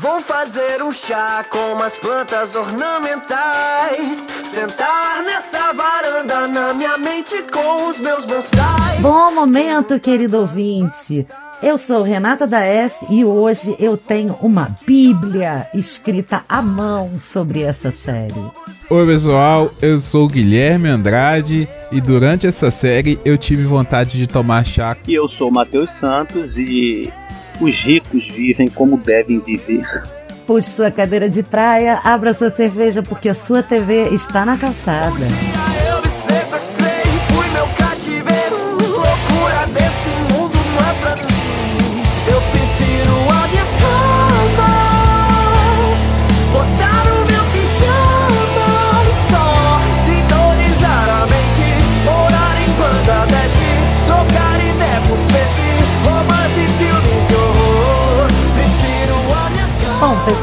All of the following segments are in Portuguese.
Vou fazer um chá com umas plantas ornamentais. Sentar nessa varanda na minha mente com os meus bonsais. Bom momento, querido ouvinte. Eu sou Renata da S e hoje eu tenho uma Bíblia escrita à mão sobre essa série. Oi, pessoal, eu sou Guilherme Andrade e durante essa série eu tive vontade de tomar chá. E eu sou Matheus Santos e os ricos vivem como devem viver. Puxe sua cadeira de praia, abra sua cerveja porque a sua TV está na calçada.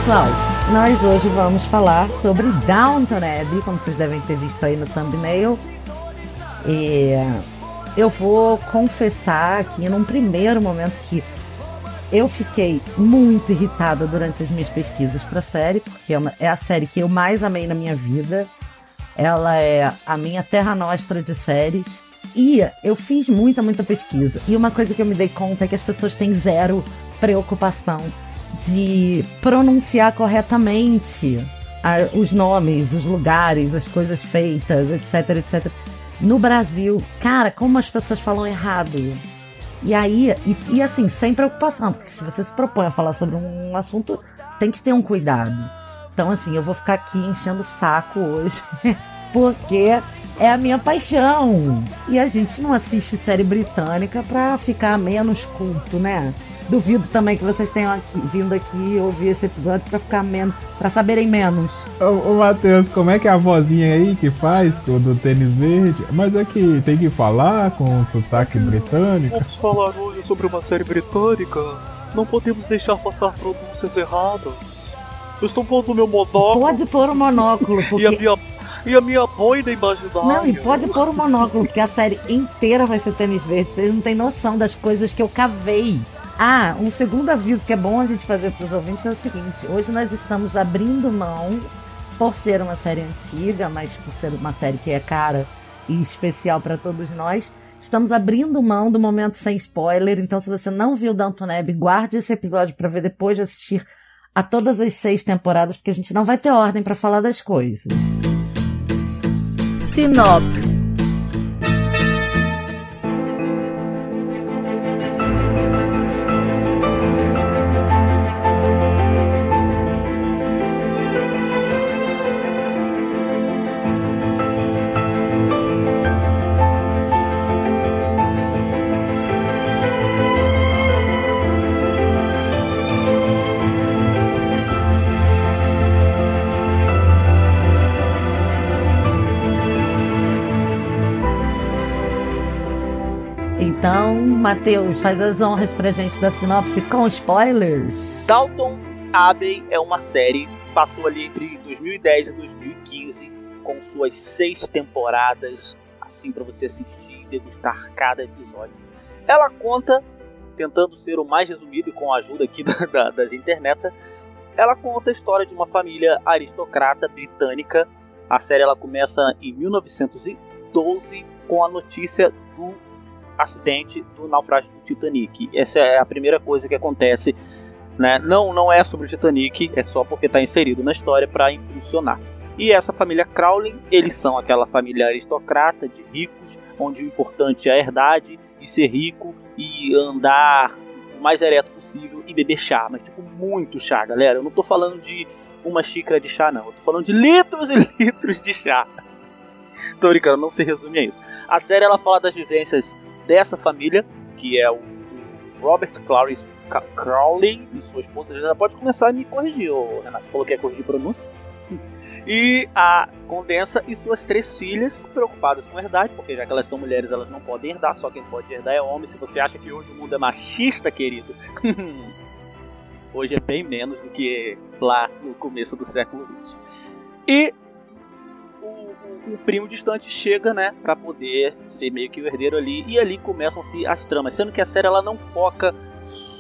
Pessoal, nós hoje vamos falar sobre Downton Abbey, como vocês devem ter visto aí no thumbnail. E eu vou confessar aqui num primeiro momento que eu fiquei muito irritada durante as minhas pesquisas para a série, porque é, uma- é a série que eu mais amei na minha vida. Ela é a minha terra nostra de séries. E eu fiz muita, muita pesquisa. E uma coisa que eu me dei conta é que as pessoas têm zero preocupação de pronunciar corretamente a- os nomes, os lugares, as coisas feitas, etc, etc. No Brasil, cara, como as pessoas falam errado. E aí, e, e assim, sem preocupação, porque se você se propõe a falar sobre um assunto, tem que ter um cuidado. Então, assim, eu vou ficar aqui enchendo o saco hoje, porque é a minha paixão. E a gente não assiste série britânica pra ficar menos culto, né? Duvido também que vocês tenham aqui, vindo aqui ouvir esse episódio pra ficar menos, para saberem menos. Ô, ô Matheus, como é que é a vozinha aí que faz do, do tênis verde? Mas é que tem que falar com sotaque britânico. Vamos falar hoje sobre uma série britânica. Não podemos deixar passar pronúncias erradas. Eu estou pondo o meu monóculo Pode pôr o monóculo, e a porque. minha e a minha boina imaginária. Não, e pode pôr o monóculo, porque a série inteira vai ser tênis verde. Vocês não têm noção das coisas que eu cavei. Ah, um segundo aviso que é bom a gente fazer para os ouvintes é o seguinte: hoje nós estamos abrindo mão, por ser uma série antiga, mas por ser uma série que é cara e especial para todos nós, estamos abrindo mão do momento sem spoiler. Então, se você não viu Downton Abbey, guarde esse episódio para ver depois de assistir a todas as seis temporadas, porque a gente não vai ter ordem para falar das coisas. Sinopse. Matheus, faz as honras pra gente da sinopse com spoilers. Dalton Abbey é uma série que passou ali entre 2010 e 2015 com suas seis temporadas, assim para você assistir e degustar cada episódio. Ela conta, tentando ser o mais resumido e com a ajuda aqui da, da, das internet, ela conta a história de uma família aristocrata britânica. A série ela começa em 1912 com a notícia do acidente do naufrágio do Titanic. Essa é a primeira coisa que acontece né? Não, não é sobre o Titanic, é só porque está inserido na história para impulsionar. E essa família Crowley, eles são aquela família aristocrata de ricos, onde o importante é a herdade e ser rico e andar o mais ereto possível e beber chá, mas tipo muito chá, galera. Eu não tô falando de uma xícara de chá, não. Eu tô falando de litros e litros de chá. tô brincando, não se resume a isso. A série ela fala das vivências dessa família, que é o Robert Ca- Crowley e sua esposa. Já pode começar a me corrigir, ô, Renato. Você falou que ia corrigir pronúncia? E a Condensa e suas três filhas, preocupadas com a herdade, porque já que elas são mulheres, elas não podem herdar, só quem pode herdar é homem. Se você acha que hoje o mundo é machista, querido, hoje é bem menos do que lá no começo do século XX. E o- primo distante chega, né, para poder ser meio que o herdeiro ali, e ali começam-se as tramas, sendo que a série ela não foca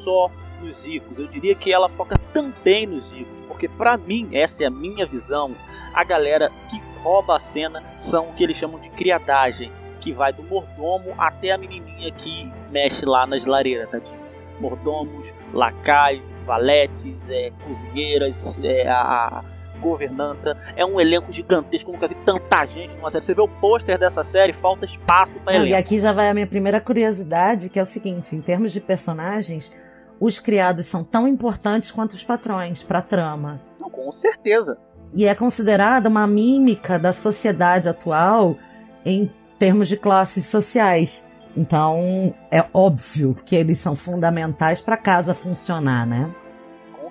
só nos ricos, eu diria que ela foca também nos ricos, porque para mim, essa é a minha visão, a galera que rouba a cena são o que eles chamam de criadagem, que vai do mordomo até a menininha que mexe lá nas lareiras, tadinho. Mordomos, lacaios, valetes, é, cozinheiras, é, a governanta. É um elenco gigantesco, nunca vi tanta gente numa série. Você vê o pôster dessa série, falta espaço para elenco. E aqui já vai a minha primeira curiosidade, que é o seguinte: em termos de personagens, os criados são tão importantes quanto os patrões para a trama. Não, com certeza. E é considerada uma mímica da sociedade atual em termos de classes sociais. Então, é óbvio que eles são fundamentais para a casa funcionar, né?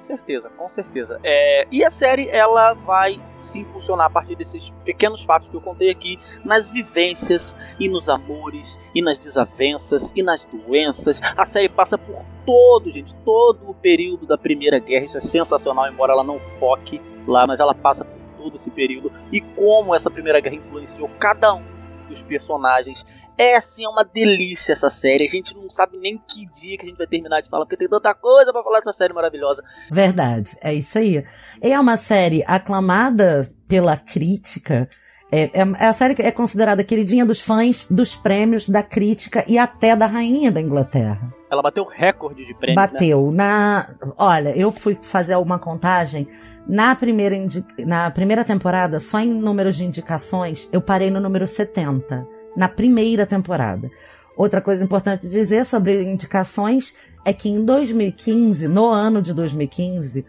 Certeza, com certeza. É, e a série ela vai se impulsionar a partir desses pequenos fatos que eu contei aqui, nas vivências e nos amores e nas desavenças e nas doenças. A série passa por todo, gente, todo o período da Primeira Guerra. Isso é sensacional, embora ela não foque lá, mas ela passa por todo esse período e como essa Primeira Guerra influenciou cada um dos personagens é assim, é uma delícia essa série. A gente não sabe nem que dia que a gente vai terminar de falar, porque tem tanta coisa para falar dessa série maravilhosa. Verdade, é isso aí. É uma série aclamada pela crítica. É, é, é a série que é considerada queridinha dos fãs, dos prêmios, da crítica e até da rainha da Inglaterra. Ela bateu recorde de prêmios. Né? Bateu. Né? Na, olha, eu fui fazer uma contagem. Na primeira, na primeira temporada, só em números de indicações, eu parei no número 70 na primeira temporada. Outra coisa importante dizer sobre indicações é que em 2015, no ano de 2015,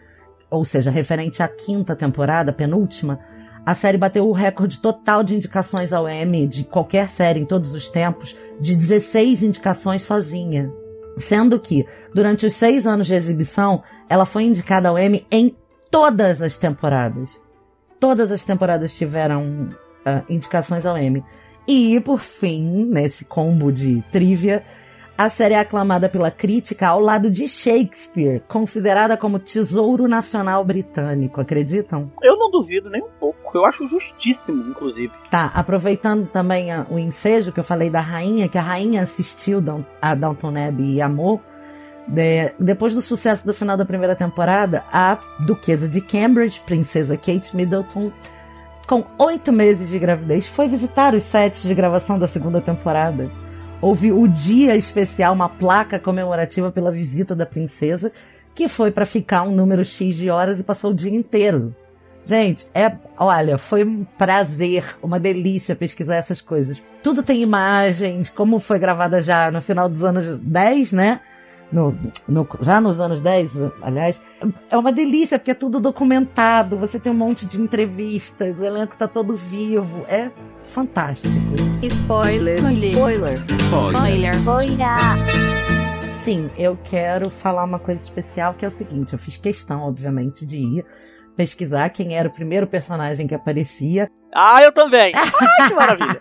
ou seja, referente à quinta temporada, penúltima, a série bateu o recorde total de indicações ao Emmy de qualquer série em todos os tempos, de 16 indicações sozinha. Sendo que, durante os seis anos de exibição, ela foi indicada ao Emmy em todas as temporadas. Todas as temporadas tiveram uh, indicações ao Emmy. E, por fim, nesse combo de trivia, a série é aclamada pela crítica ao lado de Shakespeare, considerada como tesouro nacional britânico, acreditam? Eu não duvido nem um pouco. Eu acho justíssimo, inclusive. Tá, aproveitando também a, o ensejo que eu falei da rainha, que a rainha assistiu a Downton Abbey e amou. De, depois do sucesso do final da primeira temporada, a duquesa de Cambridge, princesa Kate Middleton, com oito meses de gravidez, foi visitar os sets de gravação da segunda temporada. Houve o dia especial, uma placa comemorativa pela visita da princesa, que foi para ficar um número X de horas e passou o dia inteiro. Gente, é, olha, foi um prazer, uma delícia pesquisar essas coisas. Tudo tem imagens, como foi gravada já no final dos anos 10, né? No, no, já nos anos 10, aliás, é uma delícia, porque é tudo documentado, você tem um monte de entrevistas, o elenco tá todo vivo, é fantástico. Spoiler, spoiler, spoiler, spoiler. Sim, eu quero falar uma coisa especial, que é o seguinte, eu fiz questão, obviamente, de ir pesquisar quem era o primeiro personagem que aparecia. Ah, eu também! Ai, que maravilha!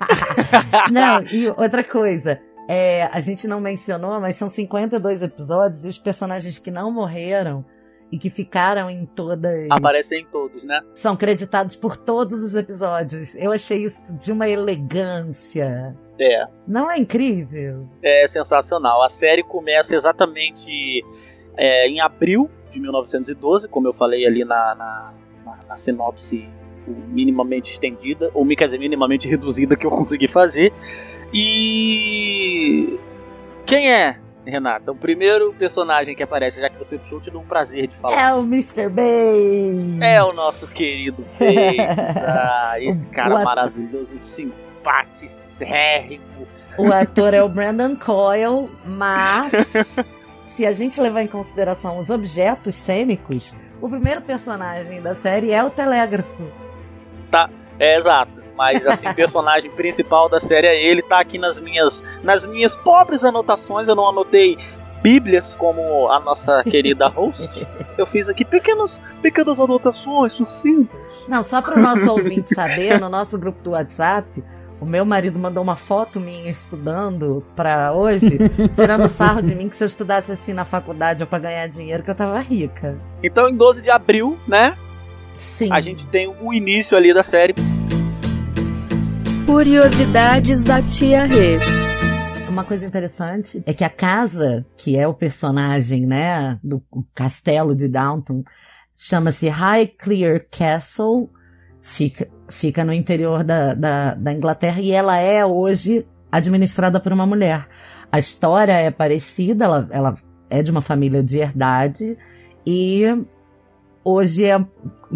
Não, e outra coisa, é, a gente não mencionou, mas são 52 episódios e os personagens que não morreram e que ficaram em todas. Aparecem em todos, né? São creditados por todos os episódios. Eu achei isso de uma elegância. É. Não é incrível? É sensacional. A série começa exatamente é, em abril de 1912, como eu falei ali na, na, na, na sinopse minimamente estendida, ou quer dizer, minimamente reduzida que eu consegui fazer. E. Quem é, Renata? O primeiro personagem que aparece, já que você puxou, te dou um prazer de falar. É o Mr. Bates! É o nosso querido Bates. ah, esse cara o maravilhoso, simpaticérrimo. O ator é o Brandon Coyle, mas se a gente levar em consideração os objetos cênicos, o primeiro personagem da série é o telégrafo. Tá, é exato. Mas assim, o personagem principal da série é ele, tá aqui nas minhas nas minhas pobres anotações, eu não anotei bíblias como a nossa querida host. Eu fiz aqui pequenos, pequenas anotações sucintas. Não, só para o nosso ouvinte saber, no nosso grupo do WhatsApp, o meu marido mandou uma foto minha estudando para hoje, tirando sarro de mim que se eu estudasse assim na faculdade ou para ganhar dinheiro, que eu tava rica. Então, em 12 de abril, né? Sim. A gente tem o início ali da série. Curiosidades da Tia Rê. uma coisa interessante é que a casa, que é o personagem, né, do castelo de Downton, chama-se Highclere Castle, fica, fica no interior da, da, da Inglaterra e ela é hoje administrada por uma mulher. A história é parecida, ela, ela é de uma família de herdade e hoje é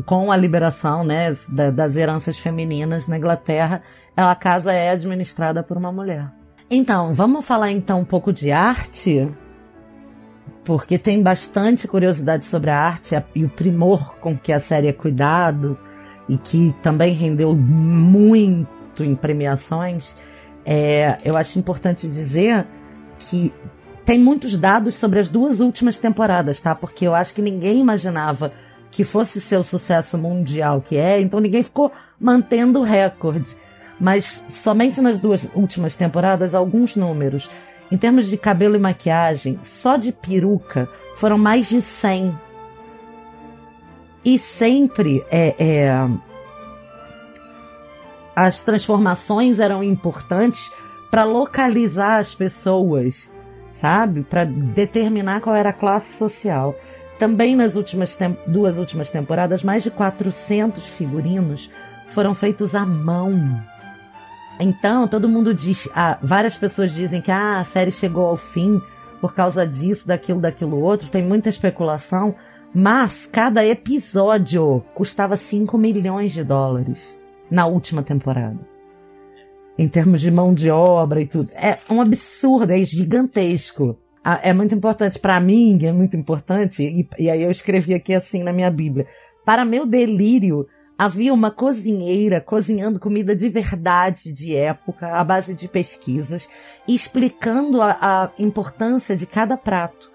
com a liberação né, da, das heranças femininas na Inglaterra, a casa é administrada por uma mulher. Então, vamos falar então um pouco de arte, porque tem bastante curiosidade sobre a arte e o primor com que a série é cuidado e que também rendeu muito em premiações. É, eu acho importante dizer que tem muitos dados sobre as duas últimas temporadas, tá? Porque eu acho que ninguém imaginava que fosse ser o sucesso mundial que é, então ninguém ficou mantendo o recorde. Mas somente nas duas últimas temporadas, alguns números. Em termos de cabelo e maquiagem, só de peruca foram mais de 100. E sempre é, é, as transformações eram importantes para localizar as pessoas, sabe? Para determinar qual era a classe social. Também nas últimas duas últimas temporadas, mais de 400 figurinos foram feitos à mão. Então, todo mundo diz, ah, várias pessoas dizem que ah, a série chegou ao fim por causa disso, daquilo, daquilo outro. Tem muita especulação, mas cada episódio custava 5 milhões de dólares na última temporada. Em termos de mão de obra e tudo. É um absurdo, é gigantesco é muito importante para mim, é muito importante, e, e aí eu escrevi aqui assim na minha Bíblia. Para meu delírio, havia uma cozinheira cozinhando comida de verdade de época, à base de pesquisas, explicando a, a importância de cada prato,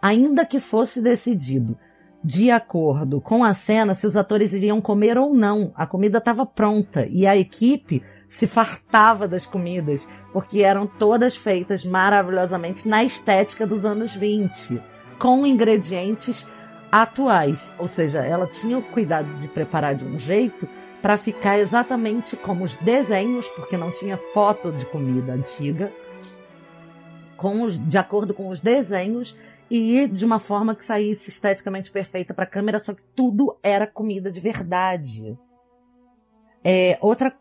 ainda que fosse decidido de acordo com a cena se os atores iriam comer ou não. A comida estava pronta e a equipe se fartava das comidas, porque eram todas feitas maravilhosamente na estética dos anos 20, com ingredientes atuais. Ou seja, ela tinha o cuidado de preparar de um jeito para ficar exatamente como os desenhos, porque não tinha foto de comida antiga, com os, de acordo com os desenhos e de uma forma que saísse esteticamente perfeita para a câmera, só que tudo era comida de verdade. É, outra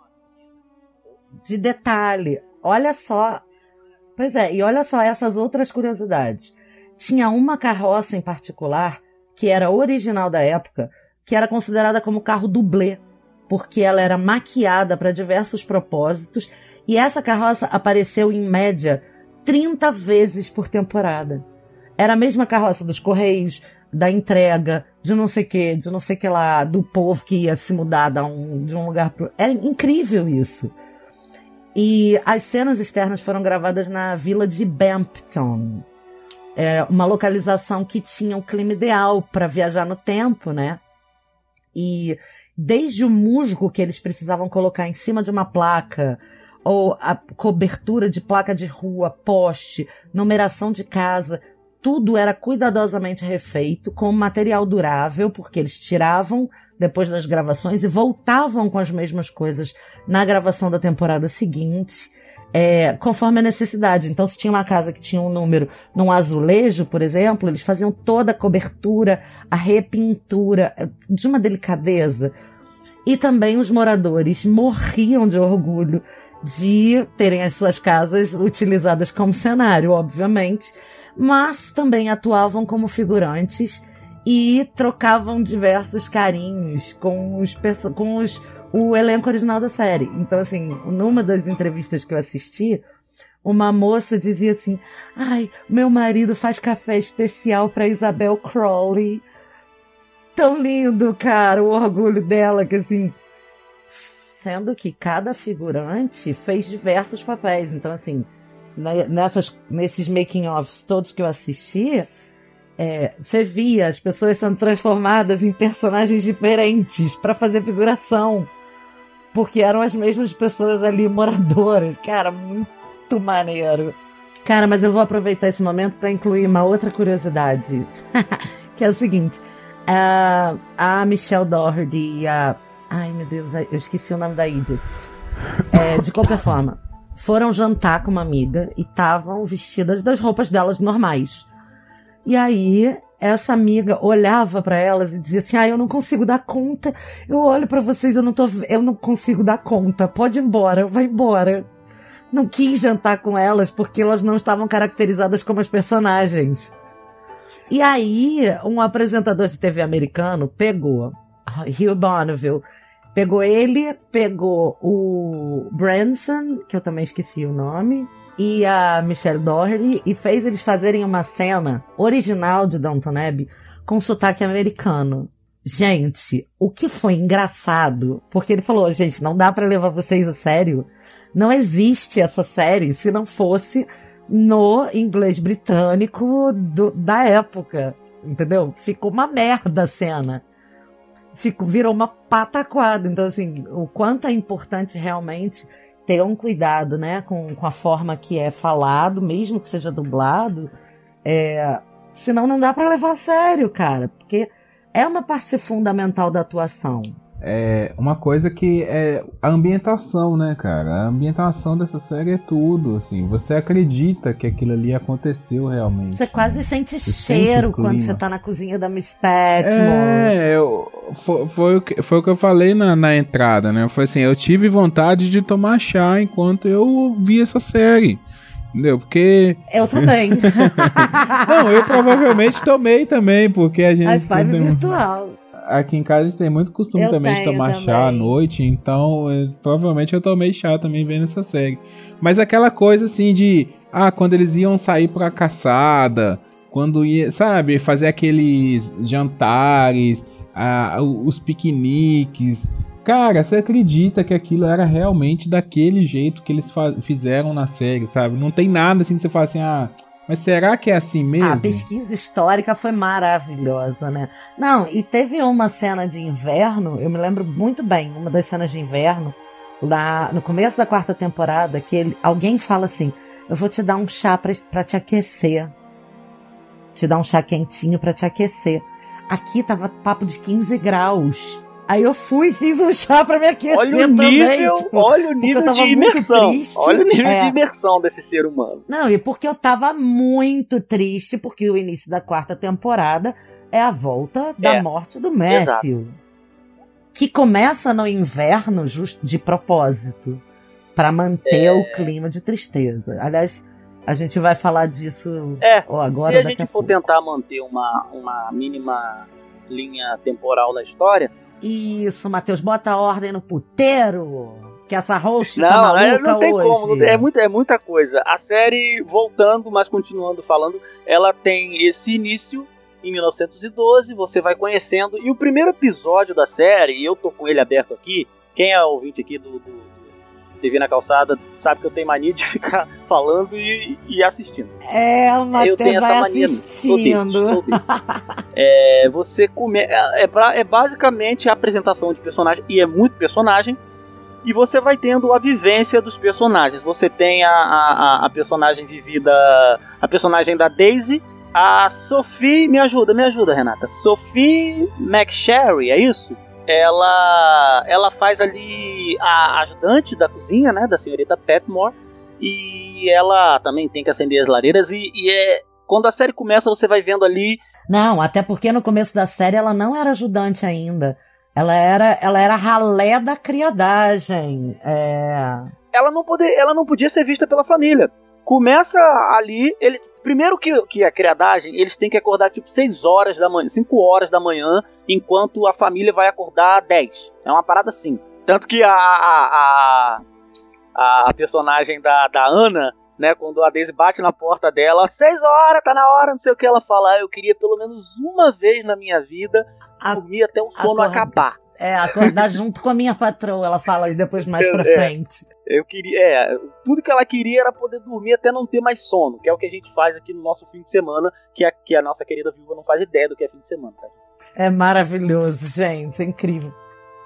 de detalhe. Olha só. Pois é, e olha só essas outras curiosidades. Tinha uma carroça em particular, que era original da época, que era considerada como carro dublê, porque ela era maquiada para diversos propósitos, e essa carroça apareceu em média 30 vezes por temporada. Era a mesma carroça dos Correios, da entrega, de não sei que, de não sei que lá, do povo que ia se mudar de um, de um lugar pro. É incrível isso. E as cenas externas foram gravadas na vila de Bampton. É uma localização que tinha um clima ideal para viajar no tempo, né? E desde o musgo que eles precisavam colocar em cima de uma placa, ou a cobertura de placa de rua, poste, numeração de casa, tudo era cuidadosamente refeito com material durável, porque eles tiravam depois das gravações e voltavam com as mesmas coisas na gravação da temporada seguinte, é, conforme a necessidade. Então, se tinha uma casa que tinha um número num azulejo, por exemplo, eles faziam toda a cobertura, a repintura, é, de uma delicadeza. E também os moradores morriam de orgulho de terem as suas casas utilizadas como cenário, obviamente, mas também atuavam como figurantes e trocavam diversos carinhos com os, com os o elenco original da série. Então, assim, numa das entrevistas que eu assisti, uma moça dizia assim: Ai, meu marido faz café especial para Isabel Crowley. Tão lindo, cara, o orgulho dela, que assim. Sendo que cada figurante fez diversos papéis. Então, assim, né, nessas, nesses making-offs todos que eu assisti, é, você via as pessoas sendo transformadas em personagens diferentes para fazer figuração. Porque eram as mesmas pessoas ali, moradoras. Cara, muito maneiro. Cara, mas eu vou aproveitar esse momento para incluir uma outra curiosidade. que é o seguinte: a, a Michelle Doherty e a. Ai meu Deus, eu esqueci o nome da Edith. É, de qualquer forma, foram jantar com uma amiga e estavam vestidas das roupas delas normais. E aí essa amiga olhava para elas e dizia assim: "Ah, eu não consigo dar conta. Eu olho para vocês, eu não tô, eu não consigo dar conta. Pode ir embora, vai embora." Não quis jantar com elas porque elas não estavam caracterizadas como as personagens. E aí, um apresentador de TV americano pegou Hugh Bonneville, pegou ele, pegou o Branson, que eu também esqueci o nome, e a Michelle Doherty e fez eles fazerem uma cena original de Downton Abbey com sotaque americano. Gente, o que foi engraçado, porque ele falou, gente, não dá para levar vocês a sério. Não existe essa série se não fosse no inglês britânico do, da época. Entendeu? Ficou uma merda a cena. Ficou, virou uma pataquada. Então, assim, o quanto é importante realmente ter um cuidado, né, com, com a forma que é falado, mesmo que seja dublado. É, senão não dá para levar a sério, cara. Porque é uma parte fundamental da atuação. É uma coisa que é a ambientação, né, cara? A ambientação dessa série é tudo, assim. Você acredita que aquilo ali aconteceu realmente. Você quase sente você cheiro sente quando você tá na cozinha da Miss Petmore. É, eu, foi, foi, o que, foi o que eu falei na, na entrada, né? Foi assim, eu tive vontade de tomar chá enquanto eu vi essa série. Entendeu? Porque. Eu também. Não, eu provavelmente tomei também, porque a gente. High five virtual aqui em casa a gente tem muito costume eu também de tomar também. chá à noite, então eu, provavelmente eu tomei chá também vendo essa série. Mas aquela coisa assim de, ah, quando eles iam sair pra caçada, quando ia, sabe, fazer aqueles jantares, ah, os piqueniques. Cara, você acredita que aquilo era realmente daquele jeito que eles fizeram na série, sabe? Não tem nada assim que você fala assim, ah, mas será que é assim mesmo? A pesquisa histórica foi maravilhosa, né? Não, e teve uma cena de inverno, eu me lembro muito bem, uma das cenas de inverno, lá no começo da quarta temporada, que ele, alguém fala assim: Eu vou te dar um chá pra te aquecer. Te dar um chá quentinho pra te aquecer. Aqui tava papo de 15 graus. Aí eu fui e fiz um chá pra me aquecer olha o também. nível, tipo, olha o nível de imersão. Olha o nível É. de imersão desse ser humano. Não, e porque eu tava muito triste, porque o início da quarta temporada é a volta da É, morte do Matthew. Que começa no inverno just, de propósito. Pra manter É. o clima de tristeza. Aliás, a gente vai falar disso É, ó, agora. Se a gente a for pouco. tentar manter uma, uma mínima linha temporal na história, Isso, Matheus, bota a ordem no puteiro. Que essa host tá não, maluca é, não tem hoje. como, é, muita, é muita coisa. A série, voltando, mas continuando falando, ela tem esse início em 1912, você vai conhecendo, e o primeiro episódio da série, e eu tô com ele aberto aqui, quem é ouvinte aqui do, do TV na Calçada sabe que eu tenho mania de ficar falando e, e assistindo. É, o eu Matheus tenho essa mania. Sou assistindo. sou. É, você come... é, é, pra- é basicamente a apresentação de personagem, e é muito personagem, e você vai tendo a vivência dos personagens. Você tem a, a, a- a personagem vivida, a personagem da Daisy, a Sophie, me ajuda, me ajuda, Renata. Sophie McSherry, é isso? Ela, ela faz ali a ajudante da cozinha, né, da senhorita Petmore, e ela também tem que acender as lareiras e, e é quando a série começa você vai vendo ali Não, até porque no começo da série ela não era ajudante ainda. Ela era, ela era ralé da criadagem. É... ela não poder, ela não podia ser vista pela família. Começa ali, ele primeiro que, que a criadagem, eles têm que acordar tipo 6 horas da manhã, 5 horas da manhã, enquanto a família vai acordar 10. É uma parada assim. Tanto que a a, a, a personagem da, da Ana, né, quando a Daisy bate na porta dela, 6 horas, tá na hora, não sei o que ela fala, "Ah, eu queria pelo menos uma vez na minha vida dormir até o sono acorda- acabar. É, acordar junto com a minha patroa, ela fala aí depois mais pra É. frente. Eu queria. É, tudo que ela queria era poder dormir até não ter mais sono, que é o que a gente faz aqui no nosso fim de semana, que a, que a nossa querida viúva não faz ideia do que é fim de semana, tá? É maravilhoso, gente, é incrível.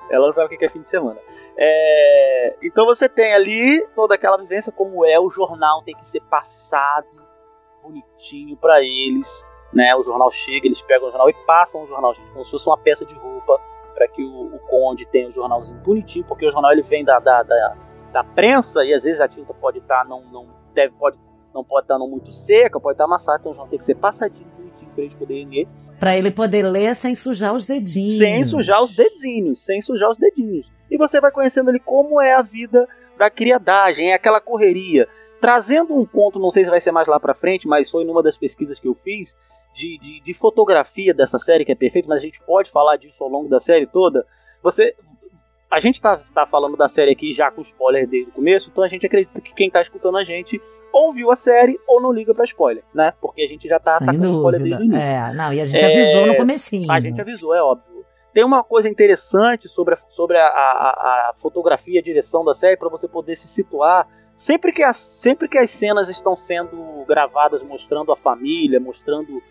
Ela não sabe o que é fim de semana. É, então você tem ali toda aquela vivência, como é o jornal, tem que ser passado bonitinho pra eles. Né? O jornal chega, eles pegam o jornal e passam o jornal, gente, como se fosse uma peça de roupa, para que o, o conde tenha o jornalzinho bonitinho, porque o jornal ele vem da, da, da, da prensa, e às vezes a tinta pode estar não, não deve pode não pode estar não muito seca, pode estar amassada, então vão ter que ser passadinho bonitinho para eles poderem ler. Para ele poder ler sem sujar os dedinhos. Sem sujar os dedinhos, sem sujar os dedinhos. E você vai conhecendo ali como é a vida da criadagem, é aquela correria. Trazendo um ponto, não sei se vai ser mais lá para frente, mas foi numa das pesquisas que eu fiz, de, de, de, fotografia dessa série, que é perfeito, mas a gente pode falar disso ao longo da série toda. Você. A gente tá, tá falando da série aqui já com spoiler desde o começo, então a gente acredita que quem tá escutando a gente ou viu a série ou não liga pra spoiler, né? Porque a gente já tá atacando spoiler desde o início. É, não, e a gente é, avisou no comecinho. A gente avisou, é óbvio. Tem uma coisa interessante sobre a, sobre a, a, a fotografia, a direção da série, para você poder se situar. Sempre que, as, sempre que as cenas estão sendo gravadas mostrando a família, mostrando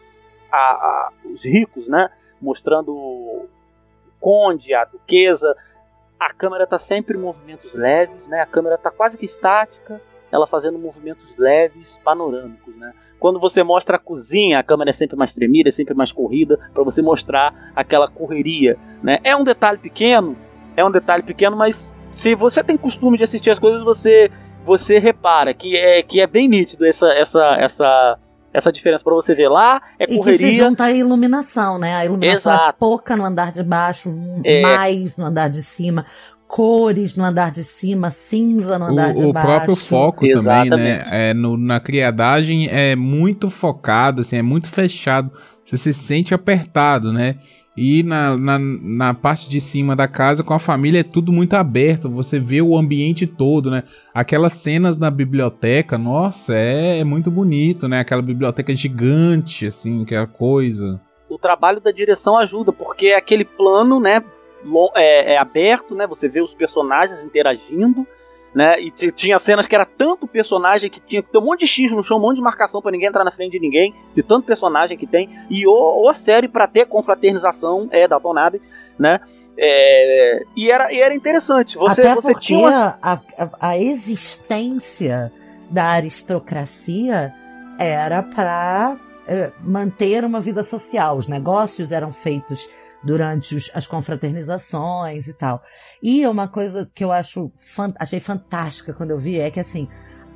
a, a, os ricos, né? Mostrando o conde, a duquesa. A câmera está sempre em movimentos leves, né? A câmera está quase que estática, ela fazendo movimentos leves, panorâmicos, né? Quando você mostra a cozinha, a câmera é sempre mais tremida, é sempre mais corrida, para você mostrar aquela correria, né? É um detalhe pequeno, é um detalhe pequeno, mas se você tem costume de assistir as coisas, você você repara que é que é bem nítido essa essa essa essa diferença para você ver lá é correria. E que se junta a iluminação, né? A iluminação é Exato. é pouca no andar de baixo, é. mais no andar de cima. Cores no andar de cima, cinza no andar o, de o baixo. O próprio foco Exatamente. também, né? É, no, na criadagem é muito focado, assim, é muito fechado. Você se sente apertado, né? E na, na, na, parte de cima da casa, com a família, é tudo muito aberto. Você vê o ambiente todo, né? Aquelas cenas na biblioteca, nossa, é, é muito bonito, né? Aquela biblioteca gigante, assim, aquela coisa. O trabalho da direção ajuda, porque é aquele plano, né? É, é aberto, né? Você vê os personagens interagindo né? E tinha cenas que era tanto personagem que tinha que ter um monte de X no chão, um monte de marcação para ninguém entrar na frente de ninguém, de tanto personagem que tem. E o, o série para ter confraternização é da Tonabe, né? É, e, era, e era interessante. Você, Até você porque tinha a, a, a existência da aristocracia era para é, manter uma vida social. Os negócios eram feitos durante os, as confraternizações e tal. E uma coisa que eu acho achei fantástica quando eu vi é que assim,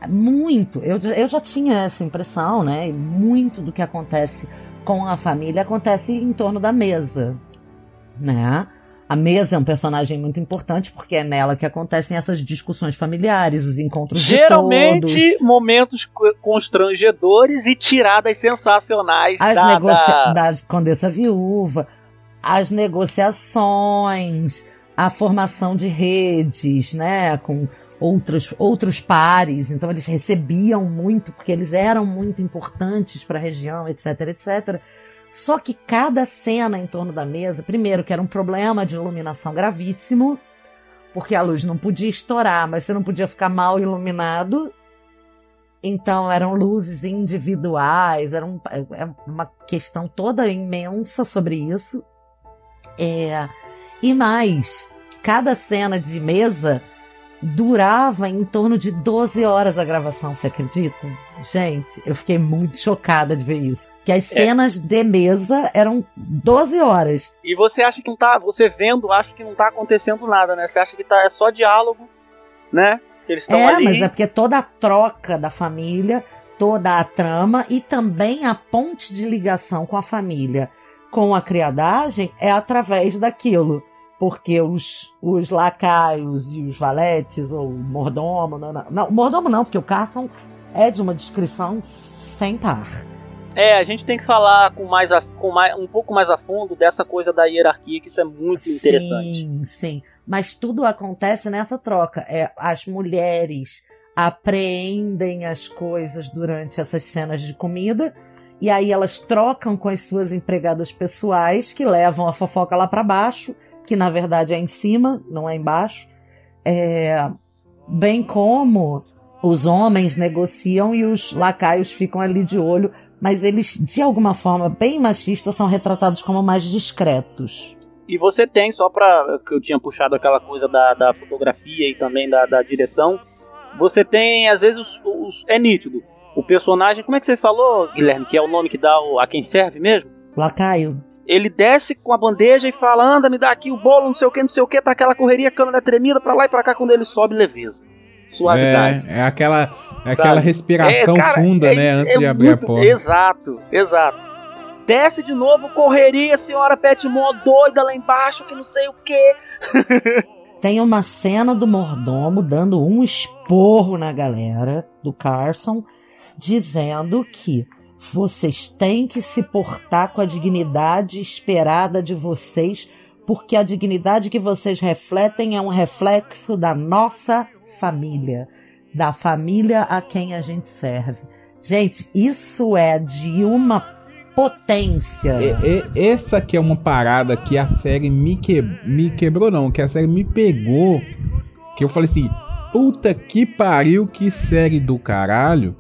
muito, eu, eu já tinha essa impressão, né? E muito do que acontece com a família acontece em torno da mesa, né? A mesa é um personagem muito importante porque é nela que acontecem essas discussões familiares, os encontros Geralmente, momentos constrangedores e tiradas sensacionais As da, da... da Condessa Viúva as negociações, a formação de redes, né, com outros, outros pares. Então eles recebiam muito, porque eles eram muito importantes para a região, etc, etc. Só que cada cena em torno da mesa, primeiro que era um problema de iluminação gravíssimo, porque a luz não podia estourar, mas você não podia ficar mal iluminado. Então eram luzes individuais, era um, é uma questão toda imensa sobre isso. É, e mais, cada cena de mesa durava em torno de 12 horas a gravação, você acredita? Gente, eu fiquei muito chocada de ver isso. Que as é. cenas de mesa eram 12 horas. E você acha que não tá, você vendo, acha que não tá acontecendo nada, né? Você acha que tá é só diálogo, né? Que eles estão é, ali. mas é porque toda a troca da família, toda a trama e também a ponte de ligação com a família com a criadagem é através daquilo. Porque os, os lacaios e os valetes, ou mordomo, não, não, não, mordomo não, porque o Carson é de uma descrição sem par. É, a gente tem que falar com mais, a, com mais um pouco mais a fundo dessa coisa da hierarquia, que isso é muito sim, interessante. Sim, sim. Mas tudo acontece nessa troca. É, as mulheres apreendem as coisas durante essas cenas de comida e aí elas trocam com as suas empregadas pessoais, que levam a fofoca lá para baixo, que na verdade é em cima, não é embaixo. É, bem como os homens negociam e os lacaios ficam ali de olho, mas eles, de alguma forma bem machistas, são retratados como mais discretos. E você tem, só para que eu tinha puxado aquela coisa da, da fotografia e também da, da direção, você tem, às vezes, os, os, é nítido o personagem, como é que você falou, Guilherme, que é o nome que dá o, a quem serve mesmo? Lacaio. Ele desce com a bandeja e fala: anda, me dá aqui o bolo, não sei o que, não sei o que, tá aquela correria, câmera tremida pra lá e pra cá quando ele sobe, leveza. suavidade. É, é aquela, é aquela respiração É, cara, funda, é- né? Antes é de abrir muito- a porta. Exato, exato. Desce de novo, correria, senhora Petmore doida lá embaixo, que não sei o quê. Tem uma cena do mordomo dando um esporro na galera do Carson, dizendo que vocês têm que se portar com a dignidade esperada de vocês, porque a dignidade que vocês refletem é um reflexo da nossa família, da família a quem a gente serve. Gente, isso é de uma potência. E- e- essa que é uma parada que a série me, que, me quebrou, não, que a série me pegou. Que eu falei assim, puta que pariu, que série do caralho.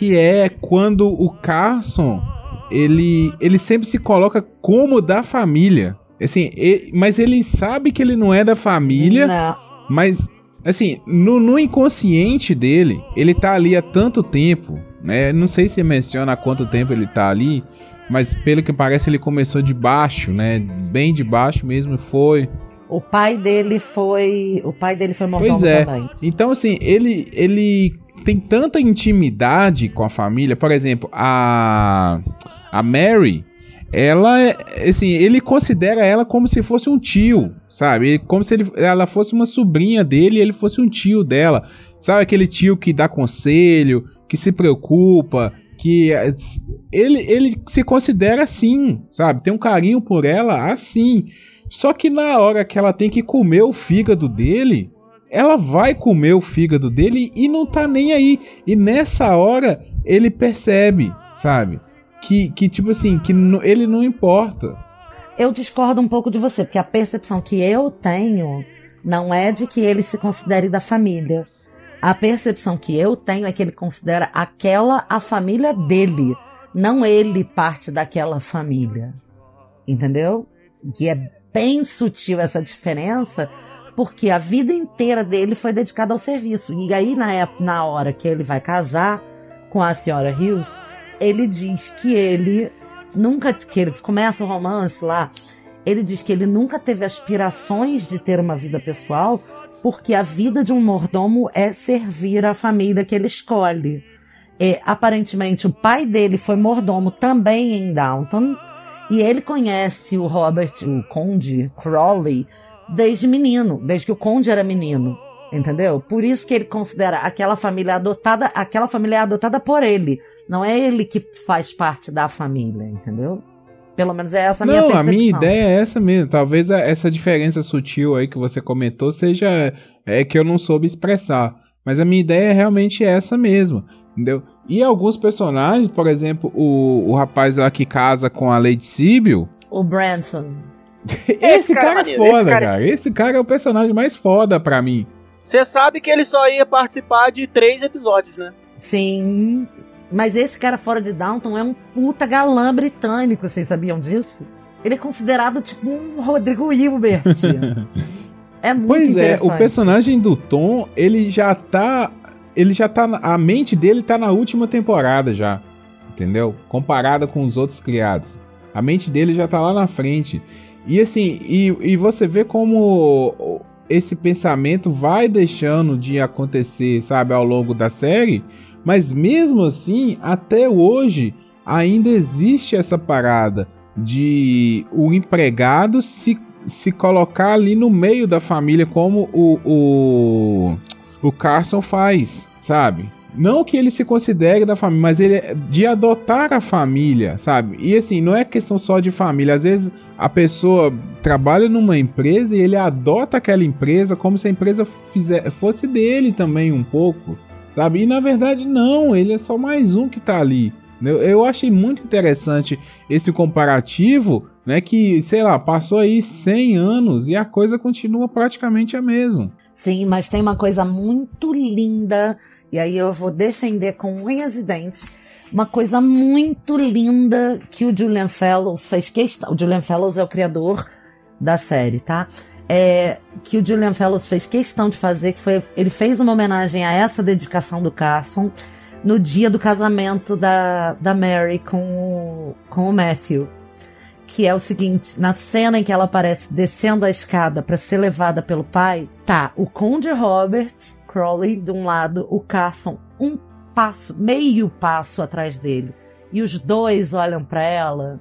Que é quando o Carson, ele, ele sempre se coloca como da família. Assim, e- mas ele sabe que ele não é da família. Não. Mas, assim, no, no inconsciente dele, ele tá ali há tanto tempo, né? Não sei se menciona há quanto tempo ele tá ali, mas pelo que parece ele começou de baixo, né? Bem de baixo mesmo foi. O pai dele foi. O pai dele foi mordomo Pois é. também. Então, assim, ele, ele tem tanta intimidade com a família. Por exemplo, a, a Mary, ela, é- assim, ele considera ela como se fosse um tio, sabe? Como se ele, ela fosse uma sobrinha dele e ele fosse um tio dela. Sabe aquele tio que dá conselho, que se preocupa, que ele, ele se considera assim, sabe? Tem um carinho por ela assim. Só que na hora que ela tem que comer o fígado dele, ela vai comer o fígado dele e não tá nem aí. E nessa hora ele percebe, sabe? Que, que tipo assim, que ele não importa. Eu discordo um pouco de você, porque a percepção que eu tenho não é de que ele se considere da família. A percepção que eu tenho é que ele considera aquela a família dele, não ele parte daquela família. Entendeu? Que é bem sutil essa diferença, porque a vida inteira dele foi dedicada ao serviço. E aí, na, ép- na hora que ele vai casar com a senhora Hughes, ele diz que ele nunca que ele começa o romance lá, ele diz que ele nunca teve aspirações de ter uma vida pessoal, porque a vida de um mordomo é servir a família que ele escolhe. E, aparentemente o pai dele foi mordomo também em Downton, e ele conhece o Robert, o Conde Crowley, desde menino, desde que o Conde era menino. Entendeu? Por isso que ele considera aquela família adotada, aquela família é adotada por ele. Não é ele que faz parte da família, entendeu? Pelo menos é essa a minha não, percepção. a minha ideia é essa mesmo. Talvez essa diferença sutil aí que você comentou seja é que eu não soube expressar. Mas a minha ideia é realmente essa mesmo, entendeu? E alguns personagens, por exemplo, o, o rapaz lá que casa com a Lady Sibyl, O Branson. Esse, cara é cara, é maneiro, foda, esse cara- cara. Esse cara é o personagem mais foda pra mim. Você sabe que ele só ia participar de três episódios, né? Sim. Mas esse cara fora de Downton é um puta galã britânico, vocês sabiam disso? Ele é considerado tipo um Rodrigo Hilbert. é muito Pois é, o personagem do Tom, ele já tá. Ele já tá. A mente dele tá na última temporada já. Entendeu? Comparada com os outros criados. A mente dele já tá lá na frente. E assim, e, e você vê como esse pensamento vai deixando de acontecer, sabe, ao longo da série. Mas mesmo assim, até hoje, ainda existe essa parada de o empregado se, se colocar ali no meio da família, como o, o, o Carson faz, sabe? Não que ele se considere da família, mas ele é de adotar a família, sabe? E assim, não é questão só de família. Às vezes a pessoa trabalha numa empresa e ele adota aquela empresa como se a empresa fizer, fosse dele também um pouco, sabe? E na verdade não, ele é só mais um que tá ali. Eu, eu achei muito interessante esse comparativo, né? Que, sei lá, passou aí 100 anos e a coisa continua praticamente a mesma. Sim, mas tem uma coisa muito linda, e aí eu vou defender com unhas e dentes. Uma coisa muito linda que o Julian Fellows fez questão. O Julian Fellows é o criador da série, tá? É, que o Julian Fellows fez questão de fazer, que foi. Ele fez uma homenagem a essa dedicação do Carson no dia do casamento da, da Mary com o, com o Matthew. Que é o seguinte, na cena em que ela aparece descendo a escada para ser levada pelo pai, tá o Conde Robert Crowley de um lado, o Carson um passo, meio passo atrás dele. E os dois olham para ela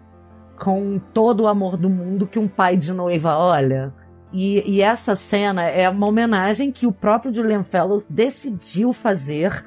com todo o amor do mundo que um pai de noiva olha. E, e, essa cena é uma homenagem que o próprio Julian Fellows decidiu fazer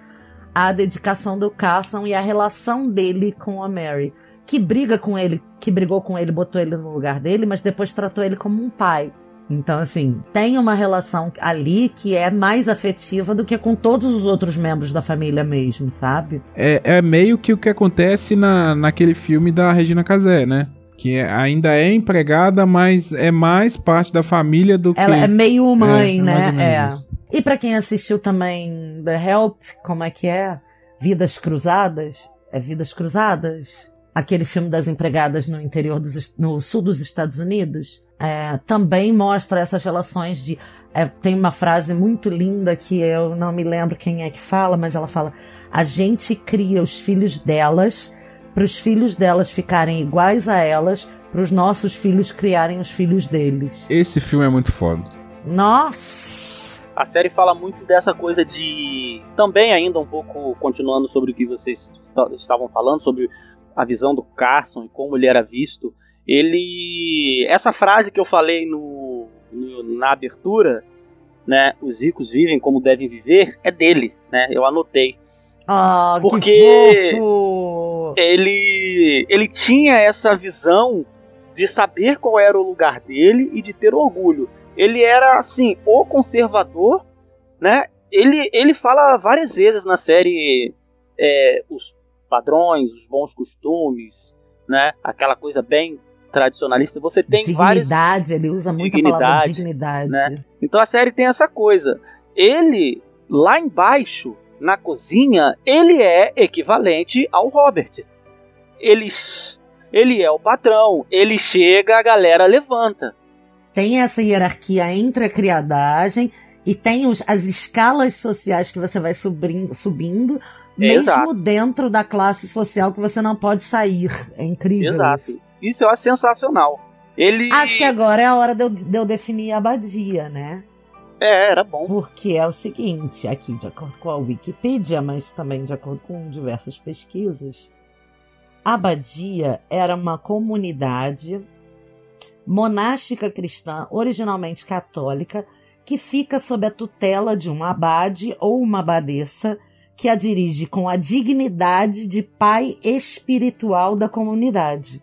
à dedicação do Carson e à relação dele com a Mary, que briga com ele, que brigou com ele, botou ele no lugar dele, mas depois tratou ele como um pai. Então, assim, tem uma relação ali que é mais afetiva do que com todos os outros membros da família mesmo, sabe? É, é meio que o que acontece na, naquele filme da Regina Casé, né? que é, ainda é empregada, mas é mais parte da família do Ela que. Ela é meio mãe, é, né? É. E para quem assistiu também The Help, como é que é? Vidas Cruzadas? É Vidas Cruzadas? Aquele filme das empregadas no interior dos, no sul dos Estados Unidos. É, também mostra essas relações de. É, tem uma frase muito linda que eu não me lembro quem é que fala, mas ela fala: a gente cria os filhos delas para os filhos delas ficarem iguais a elas, para os nossos filhos criarem os filhos deles. Esse filme é muito foda. Nossa! A série fala muito dessa coisa de. Também, ainda um pouco continuando sobre o que vocês estavam falando, sobre a visão do Carson e como ele era visto. Ele. Essa frase que eu falei no, no na abertura, né? Os ricos vivem como devem viver, é dele, né? Eu anotei. Ah, Porque que fofo! Ele, ele tinha essa visão de saber qual era o lugar dele e de ter orgulho. Ele era, assim, o conservador, né? Ele, ele fala várias vezes na série é, os padrões, os bons costumes, né? Aquela coisa bem tradicionalista. Você tem dignidade, ele usa muito dignidade, a palavra dignidade. Né? Então a série tem essa coisa. Ele, lá embaixo, na cozinha, ele é equivalente ao Robert. Ele, ele é o patrão. Ele chega, a galera levanta. Tem essa hierarquia entre a criadagem e tem os, as escalas sociais que você vai subindo, subindo mesmo Exato. dentro da classe social que você não pode sair. É incrível. Exato. Isso, isso eu acho sensacional. Ele... Acho que agora é a hora de eu, de eu definir a abadia, né? É, era bom. Porque é o seguinte, aqui de acordo com a Wikipedia, mas também de acordo com diversas pesquisas, a abadia era uma comunidade monástica cristã, originalmente católica, que fica sob a tutela de um abade ou uma abadesa que a dirige com a dignidade de pai espiritual da comunidade.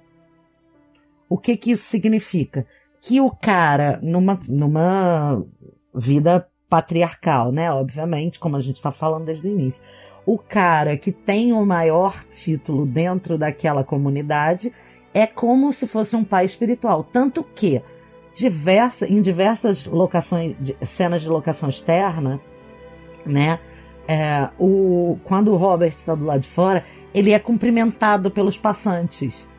O que que isso significa? Que o cara, numa, numa vida patriarcal, né? Obviamente, como a gente está falando desde o início. O cara que tem o maior título dentro daquela comunidade é como se fosse um pai espiritual. Tanto que diversa, em diversas locações, cenas de locação externa, né? É, o, quando o Robert está do lado de fora, ele é cumprimentado pelos passantes.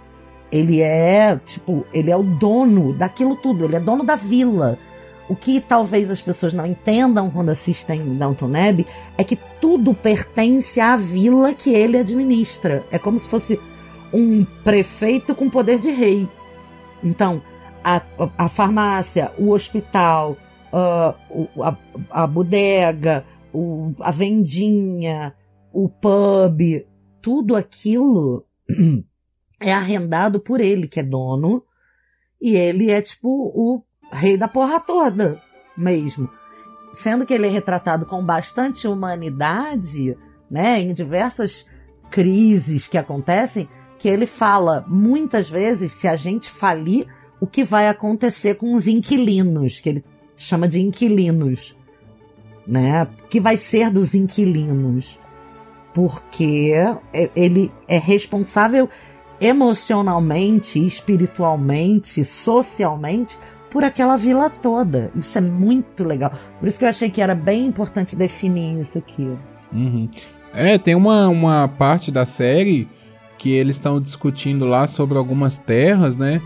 Ele é, tipo, ele é o dono daquilo tudo, ele é dono da vila. O que talvez as pessoas não entendam quando assistem Downton Abbey é que tudo pertence à vila que ele administra. É como se fosse um prefeito com poder de rei. Então, a, a farmácia, o hospital, a, a bodega, o, a vendinha, o pub, tudo aquilo é arrendado por ele, que é dono, e ele é tipo o rei da porra toda, mesmo. Sendo que ele é retratado com bastante humanidade, né, em diversas crises que acontecem, que ele fala muitas vezes se a gente falir, o que vai acontecer com os inquilinos, que ele chama de inquilinos, né? O que vai ser dos inquilinos? Porque é, ele é responsável emocionalmente, espiritualmente, socialmente por aquela vila toda. Isso é muito legal. Por isso que eu achei que era bem importante definir isso aqui. Uhum. É, tem uma, uma parte da série que eles estão discutindo lá sobre algumas terras, né?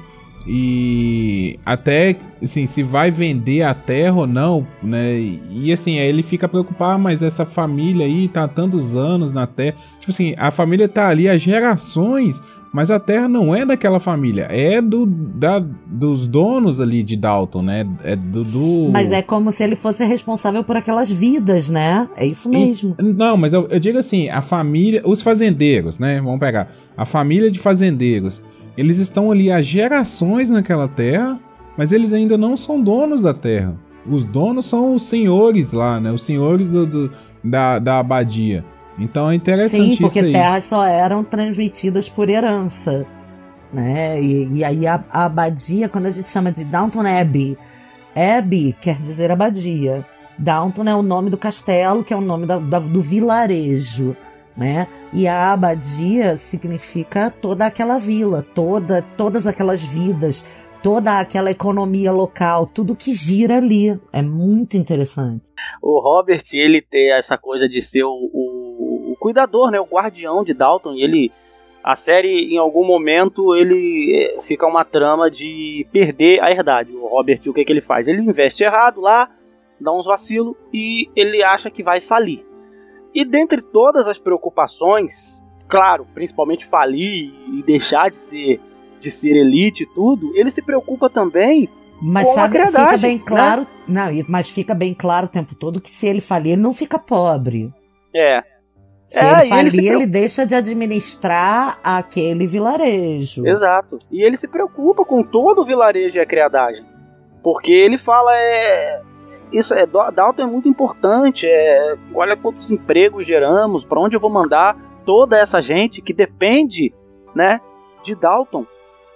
E até assim, se vai vender a terra ou não, né? E assim, aí ele fica preocupado, mas essa família aí tá tantos anos na terra. Tipo assim, a família tá ali há gerações, mas a terra não é daquela família, é do da, dos donos ali de Dalton, né? É do, do... Mas é como se ele fosse responsável por aquelas vidas, né? É isso mesmo. E, não, mas eu, eu digo assim, a família, os fazendeiros, né? Vamos pegar a família de fazendeiros. Eles estão ali há gerações naquela terra mas eles ainda não são donos da terra. Os donos são os senhores lá, né? Os senhores do, do da, da abadia. Então é interessante Sim, porque terras só eram transmitidas por herança. Né? E, e aí a, a, abadia, quando a gente chama de Downton Abbey, Abbey quer dizer abadia. Downton é o nome do castelo, que é o nome da, da, do vilarejo. Né? E a abadia significa toda aquela vila, toda, todas aquelas vidas, toda aquela economia local, tudo que gira ali. É muito interessante. O Robert, ele ter essa coisa de ser o, o cuidador, né, o guardião de Dalton, e ele a série em algum momento ele eh, fica uma trama de perder a herdade. O Robert, o que, que ele faz? Ele investe errado lá, dá uns vacilos e ele acha que vai falir. E dentre todas as preocupações, claro, principalmente falir e deixar de ser de ser elite e tudo, ele se preocupa também mas com sabe, a fica bem né? claro, não, mas fica bem claro o tempo todo que se ele falir, ele não fica pobre. É. Se É, ele e ele ele, deixa de administrar aquele vilarejo. Exato. E ele se preocupa com todo o vilarejo e a criadagem. Porque ele fala, é. Isso é, Dalton é muito importante. É, olha quantos empregos geramos, para onde eu vou mandar toda essa gente que depende, né, de Dalton,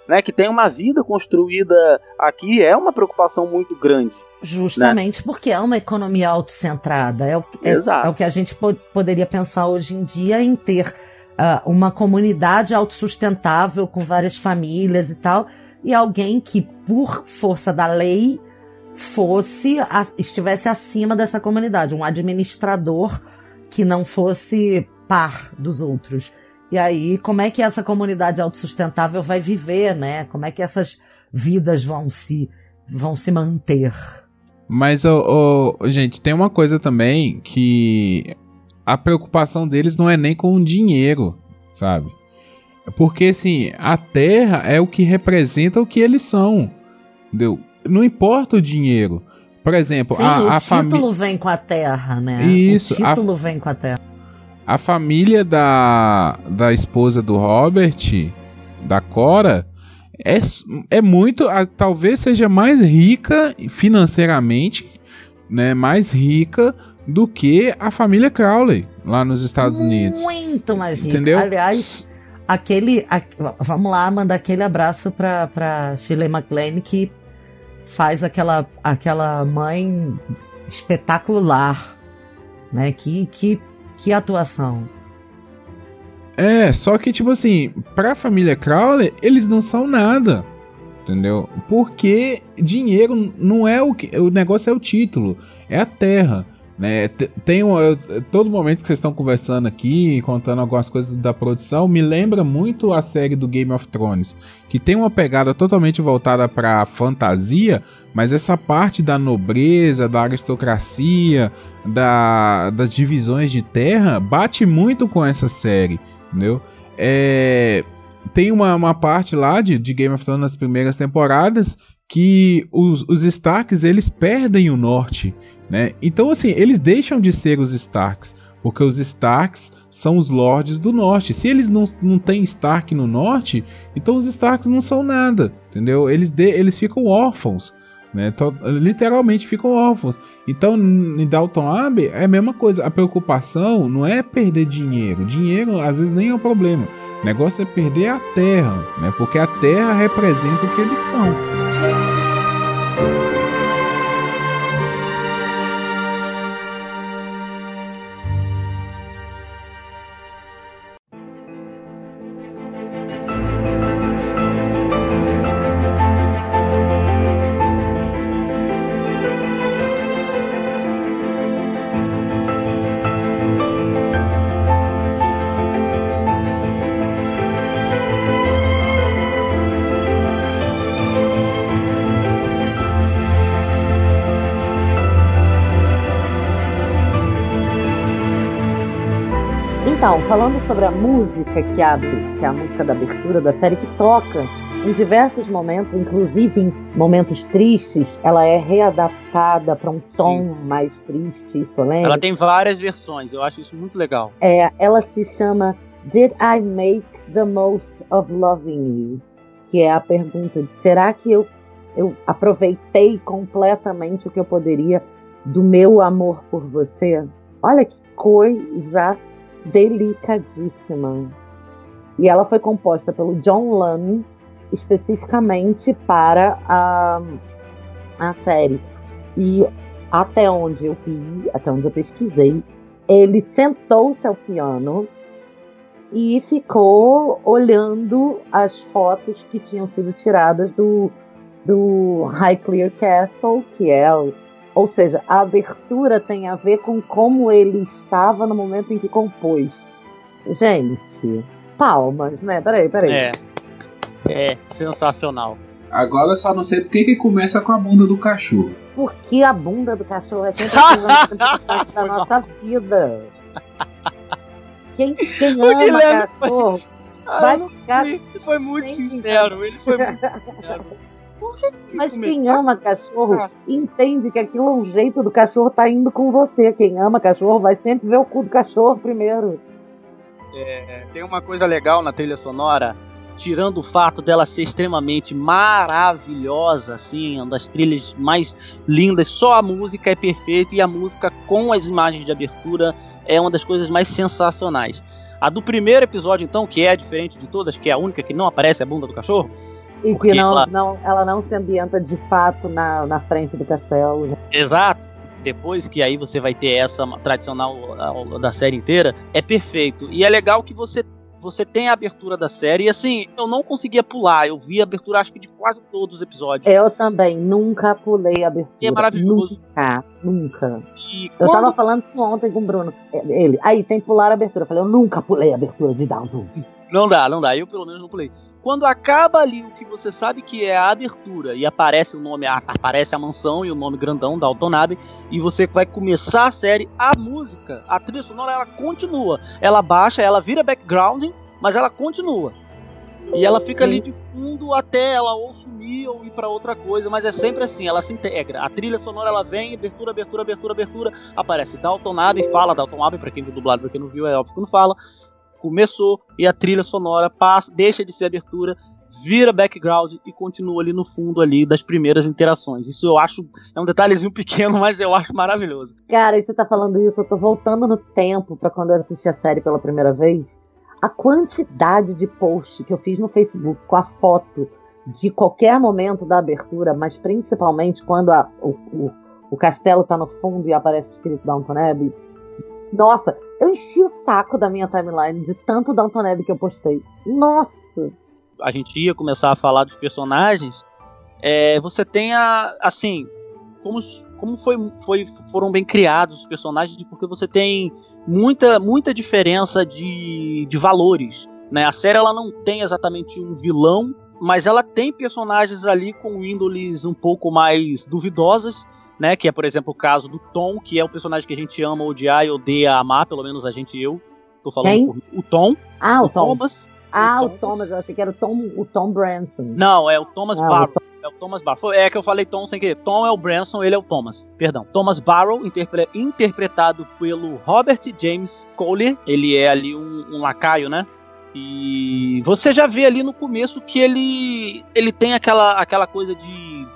né, que tem uma vida construída aqui, é uma preocupação muito grande. Justamente porque é uma economia autocentrada. É o, é, é o que a gente po- poderia pensar hoje em dia em ter ah, uma comunidade autossustentável com várias famílias e tal, e alguém que, por força da lei, fosse a- estivesse acima dessa comunidade, um administrador que não fosse par dos outros. E aí, como é que essa comunidade autossustentável vai viver, né? Como é que essas vidas vão se vão se manter? Mas, ô, ô, gente, tem uma coisa também que a preocupação deles não é nem com o dinheiro, sabe? Porque, assim, a terra é o que representa o que eles são, entendeu? Não importa o dinheiro. Por exemplo, Sim, a, o a família. título vem com a terra, né? Isso, O a- título vem com a terra. A família da, da esposa do Robert, da Cora, é, é muito. a- talvez seja mais rica financeiramente, né? Mais rica do que a família Crowley lá nos Estados Unidos. Muito mais rico. Entendeu? Aliás, aquele. a- vamos lá, mandar aquele abraço pra, pra Shirley MacLaine que faz aquela, aquela mãe espetacular. Né? Que, que, que atuação. É, só que, tipo assim, pra família Crowley, eles não são nada. Entendeu? Porque dinheiro não é o que. O negócio é o título, é a terra. Né? Tem um, eu- todo momento que vocês estão conversando aqui, contando algumas coisas da produção, me lembra muito a série do Game of Thrones, que tem uma pegada totalmente voltada pra fantasia, mas essa parte da nobreza, da aristocracia, da, das divisões de terra, bate muito com essa série entendeu? É, tem uma, uma parte lá de, de Game of Thrones nas primeiras temporadas que os, os Starks eles perdem o norte, né? Então assim eles deixam de ser os Starks porque os Starks são os lords do norte. Se eles não, não têm Stark no norte, então os Starks não são nada, entendeu? Eles, de, eles ficam órfãos. Né? To- literalmente ficam órfãos. Então, em Dalton Abbey é a mesma coisa. A preocupação não é perder dinheiro. Dinheiro às vezes nem é o problema. O negócio é perder a terra, né? Porque a terra representa o que eles são. Então, falando sobre a música que abre, que é a música da abertura da série, que toca em diversos momentos, inclusive em momentos tristes, ela é readaptada para um tom mais triste e solene. Ela tem várias versões, eu acho isso muito legal. É, ela se chama Did I Make the Most of Loving You? Que é a pergunta de será que eu, eu aproveitei completamente o que eu poderia do meu amor por você? Olha que coisa delicadíssima. E ela foi composta pelo John Lunn especificamente para a, a série. E até onde eu vi, até onde eu pesquisei, ele sentou-se ao piano e ficou olhando as fotos que tinham sido tiradas do, do Highclere Castle, que é o, ou seja, a abertura tem a ver com como ele estava no momento em que compôs. Gente, palmas, né? Peraí, peraí. É. É, sensacional. Agora eu só não sei por que que começa com a bunda do cachorro. Porque a bunda do cachorro é sempre importante da nossa vida. Quem, quem O ama Guilherme foi- cachorro Ah, vai não ficar. Ele foi muito sincero. Ele foi muito sincero. Por que que Mas quem ama cachorro entende que aquilo é um jeito do cachorro tá indo com você. Quem ama cachorro vai sempre ver o cu do cachorro primeiro. É, tem uma coisa legal na trilha sonora, tirando o fato dela ser extremamente maravilhosa, assim, uma das trilhas mais lindas, só a música é perfeita e a música com as imagens de abertura é uma das coisas mais sensacionais. A do primeiro episódio, então, que é diferente de todas, que é a única que não aparece a bunda do cachorro, E Porque que não, ela- não, ela não se ambienta de fato na, na frente do castelo. né? Exato. Depois que aí você vai ter essa tradicional da série inteira, é perfeito. E é legal que você você tem a abertura da série. E assim, eu não conseguia pular. Eu vi a abertura, acho que de quase todos os episódios. Eu também nunca pulei a abertura. E é maravilhoso. Nunca, nunca. E Eu quando- tava falando isso ontem com o Bruno. Ele, aí tem que pular a abertura. Eu falei, eu nunca pulei a abertura de Downton. Não dá, não dá. Eu pelo menos não pulei. Quando acaba ali o que você sabe que é a abertura e aparece o nome, a- aparece a mansão e o nome grandão da Altonabe e você vai começar a série, a música, a trilha sonora, ela continua. Ela baixa, ela vira background, mas ela continua. E ela fica ali de fundo até ela ou sumir ou ir pra outra coisa, mas é sempre assim, ela se integra. A trilha sonora ela vem, abertura, abertura, abertura, abertura, aparece Dalton Abbey, fala Dalton Abbey, pra quem viu dublado, pra quem não viu, é óbvio que não fala. Começou e a trilha sonora passa, deixa de ser abertura, vira background e continua ali no fundo ali das primeiras interações. Isso eu acho é um detalhezinho pequeno, mas eu acho maravilhoso. Cara, e você tá falando isso, eu tô voltando no tempo pra quando eu assisti a série pela primeira vez. A quantidade de post que eu fiz no Facebook com a foto de qualquer momento da abertura, mas principalmente quando a- o, o- o castelo tá no fundo e aparece escrito Downton Abbey. Nossa, eu enchi o saco da minha timeline de tanto Downton Abbey que eu postei. Nossa! a gente ia começar a falar dos personagens, é, você tem a, assim, como, como foi, foi, foram bem criados os personagens, porque você tem muita, muita diferença de, de valores. Né? A série ela não tem exatamente um vilão, mas ela tem personagens ali com índoles um pouco mais duvidosas, né? Que é, por exemplo, o caso do Tom, que é o personagem que a gente ama odiar e odeia amar, pelo menos a gente eu. Tô falando Quem? por o Tom, Ah, o, o Tom. Thomas. ah, o o Thomas. Thomas, eu achei que era o Tom, o Tom Branson. Não, é o Thomas Ah, o Barrow. É o Thomas Barrow. É que eu falei Tom sem querer. Tom é o Branson, ele é o Thomas. Perdão. Thomas Barrow, interpre- interpretado pelo Robert James Collier. Ele é ali um, um lacaio, né? E você já vê ali no começo que ele ele tem aquela, aquela coisa de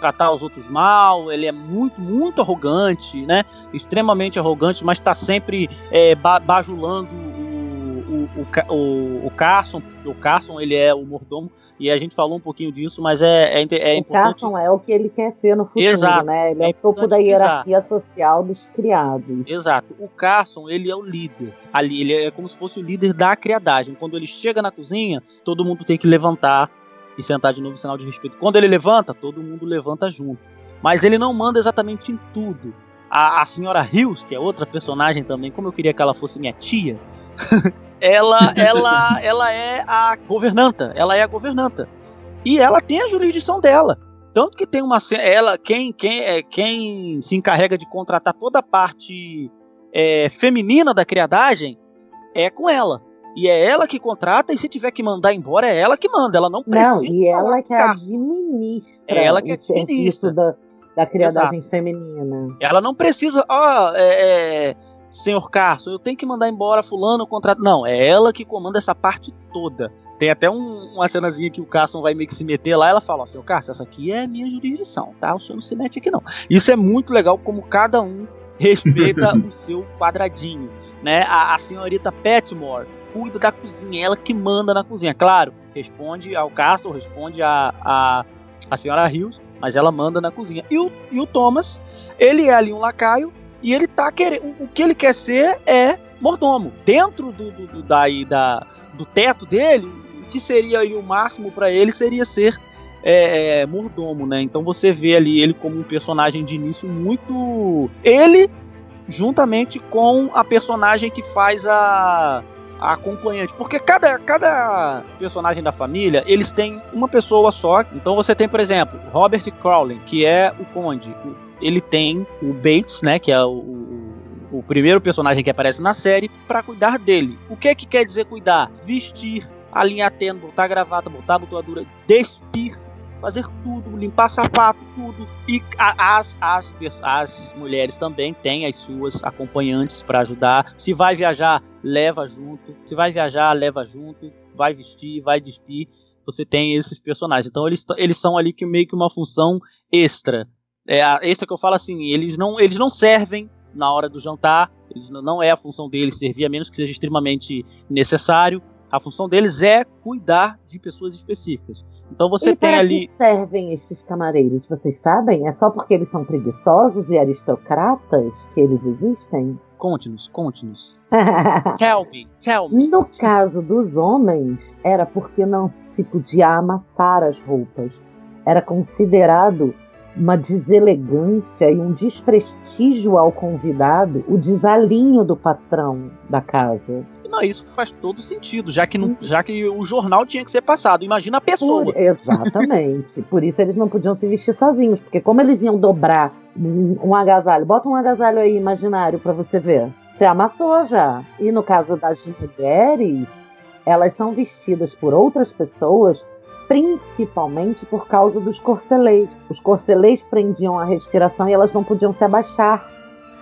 tratar os outros mal, ele é muito, muito arrogante, né? Extremamente arrogante, mas tá sempre é, ba- bajulando o, o, o, o, Carson. O Carson, ele é o mordomo, e a gente falou um pouquinho disso, mas é, é, é o importante. Carson é o que ele quer ser no futuro, Exato. né? Ele é, É o topo da hierarquia social dos criados. Exato. O Carson, ele é o líder. Ali, ele é como se fosse o líder da criadagem. Quando ele chega na cozinha, todo mundo tem que levantar e sentar de novo, sinal de respeito. Quando ele levanta, todo mundo levanta junto. Mas ele não manda exatamente em tudo. A, a senhora Hills, que é outra personagem também, como eu queria que ela fosse minha tia, ela, ela, ela é a governanta. Ela é a governanta. E ela tem a jurisdição dela. Tanto que tem uma ela quem quem é quem se encarrega de contratar toda a parte é, feminina da criadagem é com ela. E é ela que contrata, e se tiver que mandar embora, é ela que manda. Ela não precisa. Não, e ela que administra É ela que administra. da, da criadagem feminina. Ela não precisa, ó, é, é, senhor Carson, eu tenho que mandar embora fulano o contrato. Não, é ela que comanda essa parte toda. Tem até um- uma cenazinha que o Carson vai meio que se meter lá, ela fala, ó, senhor Carson, essa aqui é minha jurisdição, tá? O senhor não se mete aqui não. Isso é muito legal como cada um respeita o seu quadradinho, né? A, a senhorita Petmore cuida da cozinha, ela que manda na cozinha. Claro, responde ao Carson, responde a, a, a senhora Hills, mas ela manda na cozinha. E o, e o Thomas, ele é ali um lacaio e ele tá querendo. O, que ele quer ser é mordomo. Dentro do, do, do, daí, da, do teto dele, o que seria o máximo para ele seria ser é, é, mordomo, né? Então você vê ali ele como um personagem de início muito. Ele, juntamente com a personagem que faz a. A acompanhante, porque cada, cada personagem da família eles têm uma pessoa só. Então você tem, por exemplo, Robert Crowley, que é o Conde. Ele tem o Bates, né, que é o, o, primeiro personagem que aparece na série, para cuidar dele. O que é que quer dizer cuidar? Vestir, alinhar tênis, botar gravata, botar botoadura, despir, fazer tudo, limpar sapato, tudo. E as, as, as mulheres também têm as suas acompanhantes para ajudar. Se vai viajar, leva junto. Se vai viajar, leva junto. Vai vestir, vai despir. Você tem esses personagens. Então eles, eles são ali que meio que uma função extra. É, extra que eu falo assim, eles não, eles não servem na hora do jantar. Eles não é a função deles servir, a menos que seja extremamente necessário. A função deles é cuidar de pessoas específicas. Então você e tem para ali. que servem esses camareiros? Vocês sabem? É só porque eles são preguiçosos e aristocratas que eles existem? Conte-nos, conte-nos. Tell me, tell me. No caso dos homens, era porque não se podia amassar as roupas. Era considerado uma deselegância e um desprestígio ao convidado, o desalinho do patrão da casa. Não, isso faz todo sentido, já que, não, já que o jornal tinha que ser passado. Imagina a pessoa. Por- exatamente. Por isso eles não podiam se vestir sozinhos, porque como eles iam dobrar um, agasalho, bota um agasalho aí imaginário pra você ver. Você amassou já. E no caso das mulheres, elas são vestidas por outras pessoas, principalmente por causa dos corcelês. Os corcelês prendiam a respiração e elas não podiam se abaixar.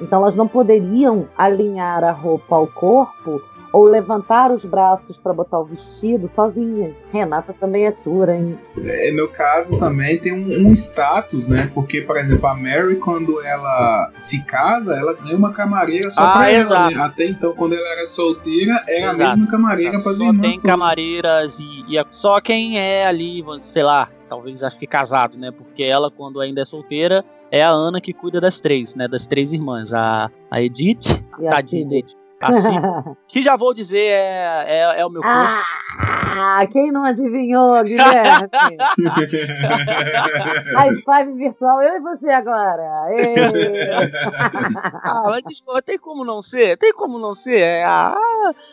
Então elas não poderiam alinhar a roupa ao corpo ou levantar os braços para botar o vestido sozinhas. Renata também é dura, hein? É, no caso também tem um, um status, né? Porque, por exemplo, a Mary, quando ela se casa, ela ganha uma camareira só Ah, pra ela. exato. né? Até então, quando ela era solteira, era Exato. a mesma camareira para as irmãs. tem todas. camareiras e, e só quem é ali, sei lá, talvez acho que casado, né? Porque ela, quando ainda é solteira, é a Ana que cuida das três, né? Das três irmãs. A, a Edith, E a tadinha. Edith. A Sil- que já vou dizer é, é, é o meu curso. ah, quem não adivinhou, Guilherme? High five virtual, eu e você agora. Ah, mas desculpa, tem como não ser? Tem como não ser? É, a,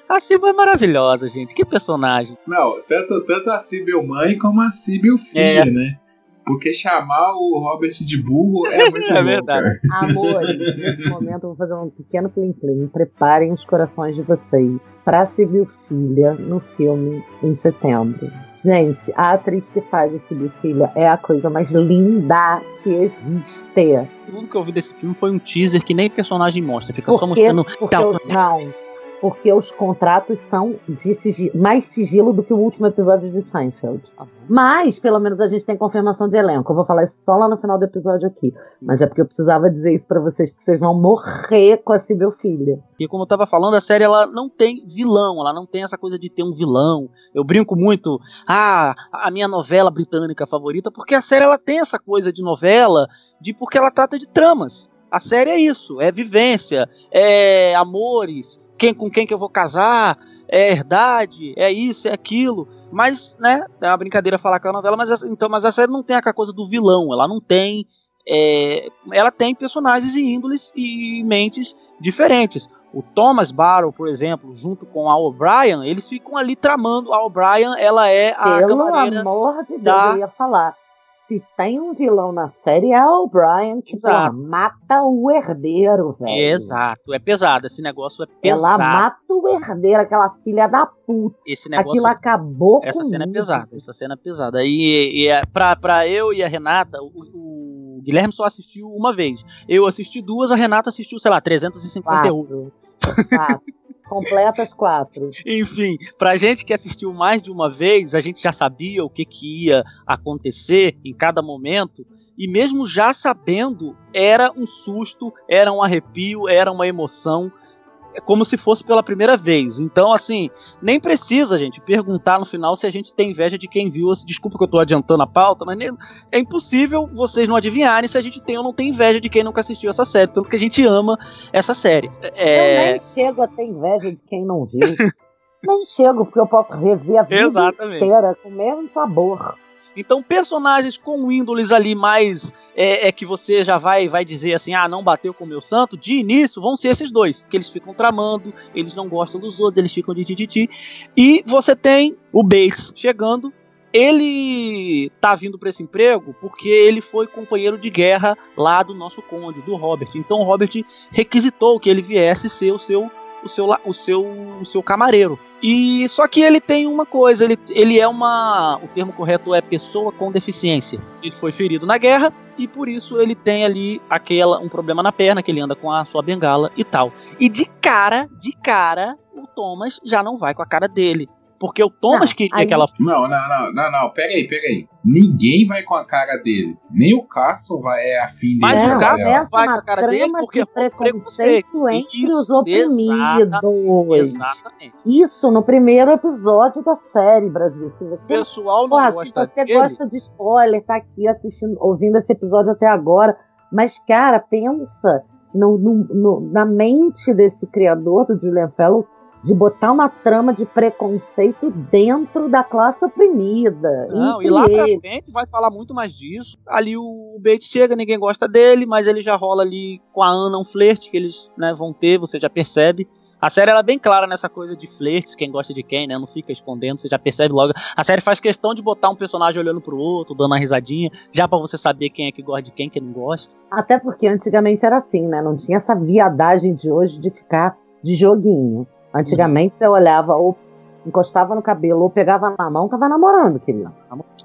a Silva é maravilhosa, gente. Que personagem. Não, tanto, tanto a Sibyl mãe como a Sibyl filha, É. né? Porque chamar o Robert de burro é muito É bom, verdade. cara. Amores, nesse momento eu vou fazer um pequeno plim-plim. Preparem os corações de vocês pra Civil Filha no filme em setembro. Gente, a atriz que faz a Civil Filha é a coisa mais linda que existe. Tudo que eu vi desse filme foi um teaser que nem personagem mostra. Fica só Porque, mostrando. porque tal. os, não, porque os contratos são de sigilo, mais sigilo do que o último episódio de Seinfeld. Mas, pelo menos, a gente tem confirmação de elenco. Eu vou falar isso só lá no final do episódio aqui. Mas é porque eu precisava dizer isso pra vocês, porque vocês vão morrer com a Cibel Filha. E como eu tava falando, a série ela não tem vilão, ela não tem essa coisa de ter um vilão. Eu brinco muito, ah, a minha novela britânica favorita, porque a série ela tem essa coisa de novela, de porque ela trata de tramas. A série é isso, é vivência, é amores, quem com quem que eu vou casar, é herdade, é isso, é aquilo. Mas, né, é uma brincadeira falar que é uma novela, mas essa- então, mas a série não tem aquela coisa do vilão, ela não tem é, ela tem personagens e índoles e mentes diferentes. O Thomas Barrow, por exemplo, junto com a O'Brien, eles ficam ali tramando. A O'Brien, ela é a Pelo camareira. amor de Deus, da- eu ia falar. Se tem um vilão na série é o Brian, que pô, Exato. mata o herdeiro, velho. Exato, é pesado. Esse negócio é Ela pesado. mata o herdeiro, aquela filha da puta. Esse negócio. Aquilo acabou Essa cena é pesada, essa cena é pesada. E, e é, pra, pra eu e a Renata, o, o Guilherme só assistiu uma vez. Eu assisti duas, a Renata assistiu, sei lá, 351. Quatro. Quatro. Completas quatro. Enfim, pra gente que assistiu mais de uma vez, a gente já sabia o que, que ia acontecer em cada momento. E mesmo já sabendo, era um susto, era um arrepio, era uma emoção. É como se fosse pela primeira vez. Então, assim, nem precisa, gente, perguntar no final se a gente tem inveja de quem viu. Desculpa que eu tô adiantando a pauta, mas nem- é impossível vocês não adivinharem se a gente tem ou não tem inveja de quem nunca assistiu essa série. Tanto que a gente ama essa série. Eu É, nem chego a ter inveja de quem não viu. nem chego, porque eu posso rever a vida Exatamente. inteira com o mesmo sabor. Então, personagens com índoles ali mais. É, é que você já vai vai dizer assim: ah, não bateu com o meu santo, de início vão ser esses dois. Que eles ficam tramando, eles não gostam dos outros, eles ficam de tititi. E você tem o Bates chegando. Ele tá vindo para esse emprego porque ele foi companheiro de guerra lá do nosso conde, do Robert. Então o Robert requisitou que ele viesse ser o seu o seu, o seu, o seu camareiro. E só que ele tem uma coisa, ele, ele é uma, o termo correto é pessoa com deficiência. Ele foi ferido na guerra e por isso ele tem ali aquela um problema na perna que ele anda com a sua bengala e tal. E de cara, de cara, o Thomas já não vai com a cara dele, porque o Thomas Não, queria aí- que ela Não, não, não, não, não, peraí, peraí. Ninguém vai com a cara dele. Nem o Carson vai é afim Mas dele. o é, cara vai, com a cara dele porque de foi preconceito entre Isso, os oprimidos. Exatamente. Isso no primeiro episódio da série, Brasil. Se O você, pessoal não porra, se gosta você dele. gosta de spoiler, tá aqui assistindo, ouvindo esse episódio até agora. Mas, cara, pensa no- no- no- na mente desse criador do Julian Fellows de botar uma trama de preconceito dentro da classe oprimida. Não, e lá pra frente vai falar muito mais disso. Ali o Bates chega, ninguém gosta dele, mas ele já rola ali com a Ana um flerte que eles né, vão ter, você já percebe. A série ela é bem clara nessa coisa de flertes, quem gosta de quem, né? Não fica escondendo, você já percebe logo. A série faz questão de botar um personagem olhando pro outro, dando uma risadinha, já pra você saber quem é que gosta de quem, quem não gosta. Até porque antigamente era assim, né? Não tinha essa viadagem de hoje de ficar de joguinho. Antigamente você olhava ou encostava no cabelo ou pegava na mão, tava namorando, querido.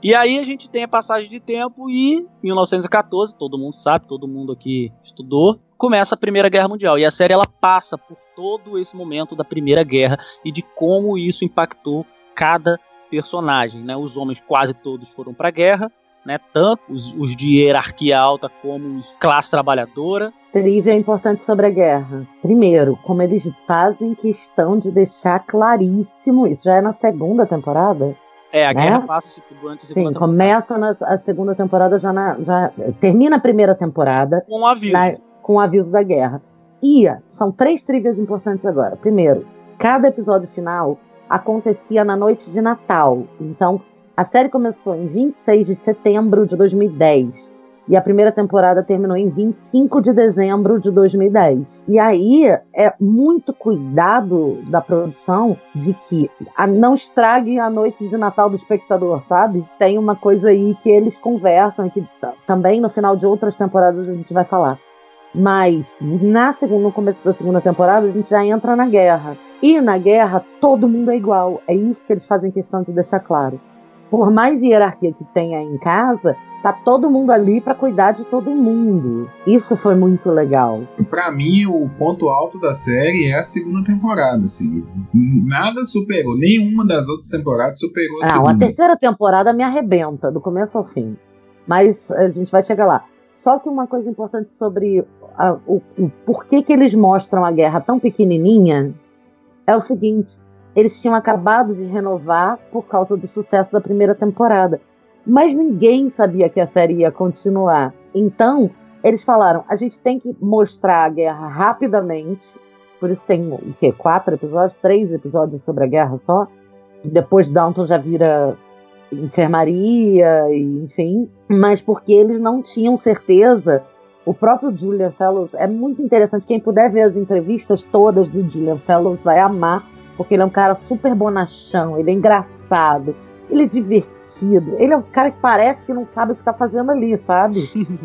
E aí a gente tem a passagem de tempo e em 1914, todo mundo sabe, todo mundo aqui estudou, começa a Primeira Guerra Mundial. E a série ela passa por todo esse momento da Primeira Guerra e de como isso impactou cada personagem, né? Os homens quase todos foram para a guerra, né? Tanto os, os de hierarquia alta como os classe trabalhadora. Trivia importante sobre a guerra. Primeiro, como eles fazem questão de deixar claríssimo, isso já é na segunda temporada? É, a Né? guerra passa durante a segunda Sim, temporada começa na a segunda temporada já, na, já termina a primeira temporada com um aviso. na- com o aviso da guerra. E são três trivias importantes agora. Primeiro, cada episódio final acontecia na noite de Natal. Então, a série começou em 26 de setembro de 2010 e a primeira temporada terminou em 25 de dezembro de 2010. E aí é muito cuidado da produção de que não estrague a noite de Natal do espectador, sabe? Tem uma coisa aí que eles conversam, que t- também no final de outras temporadas a gente vai falar. Mas na segunda, no começo da segunda temporada a gente já entra na guerra. E na guerra todo mundo é igual. É isso que eles fazem questão de deixar claro. Por mais hierarquia que tenha em casa, tá todo mundo ali para cuidar de todo mundo. Isso foi muito legal. Pra mim, o ponto alto da série é a segunda temporada, assim. Nada superou, nenhuma das outras temporadas superou a Não, a segunda. terceira temporada me arrebenta, do começo ao fim. Mas a gente vai chegar lá. Só que uma coisa importante sobre a- o, o porquê que eles mostram a guerra tão pequenininha é o seguinte: eles tinham acabado de renovar por causa do sucesso da primeira temporada. Mas ninguém sabia que a série ia continuar. Então, eles falaram: a gente tem que mostrar a guerra rapidamente. Por isso tem o quê? Quatro episódios? Três episódios sobre a guerra só. Depois Downton já vira enfermaria, enfim. Mas porque eles não tinham certeza. O próprio Julian Fellows é muito interessante. Quem puder ver as entrevistas todas do Julian Fellows vai amar, porque ele é um cara super bonachão, ele é engraçado, Ele é divertido. Ele é um cara que parece que não sabe o que tá fazendo ali, sabe?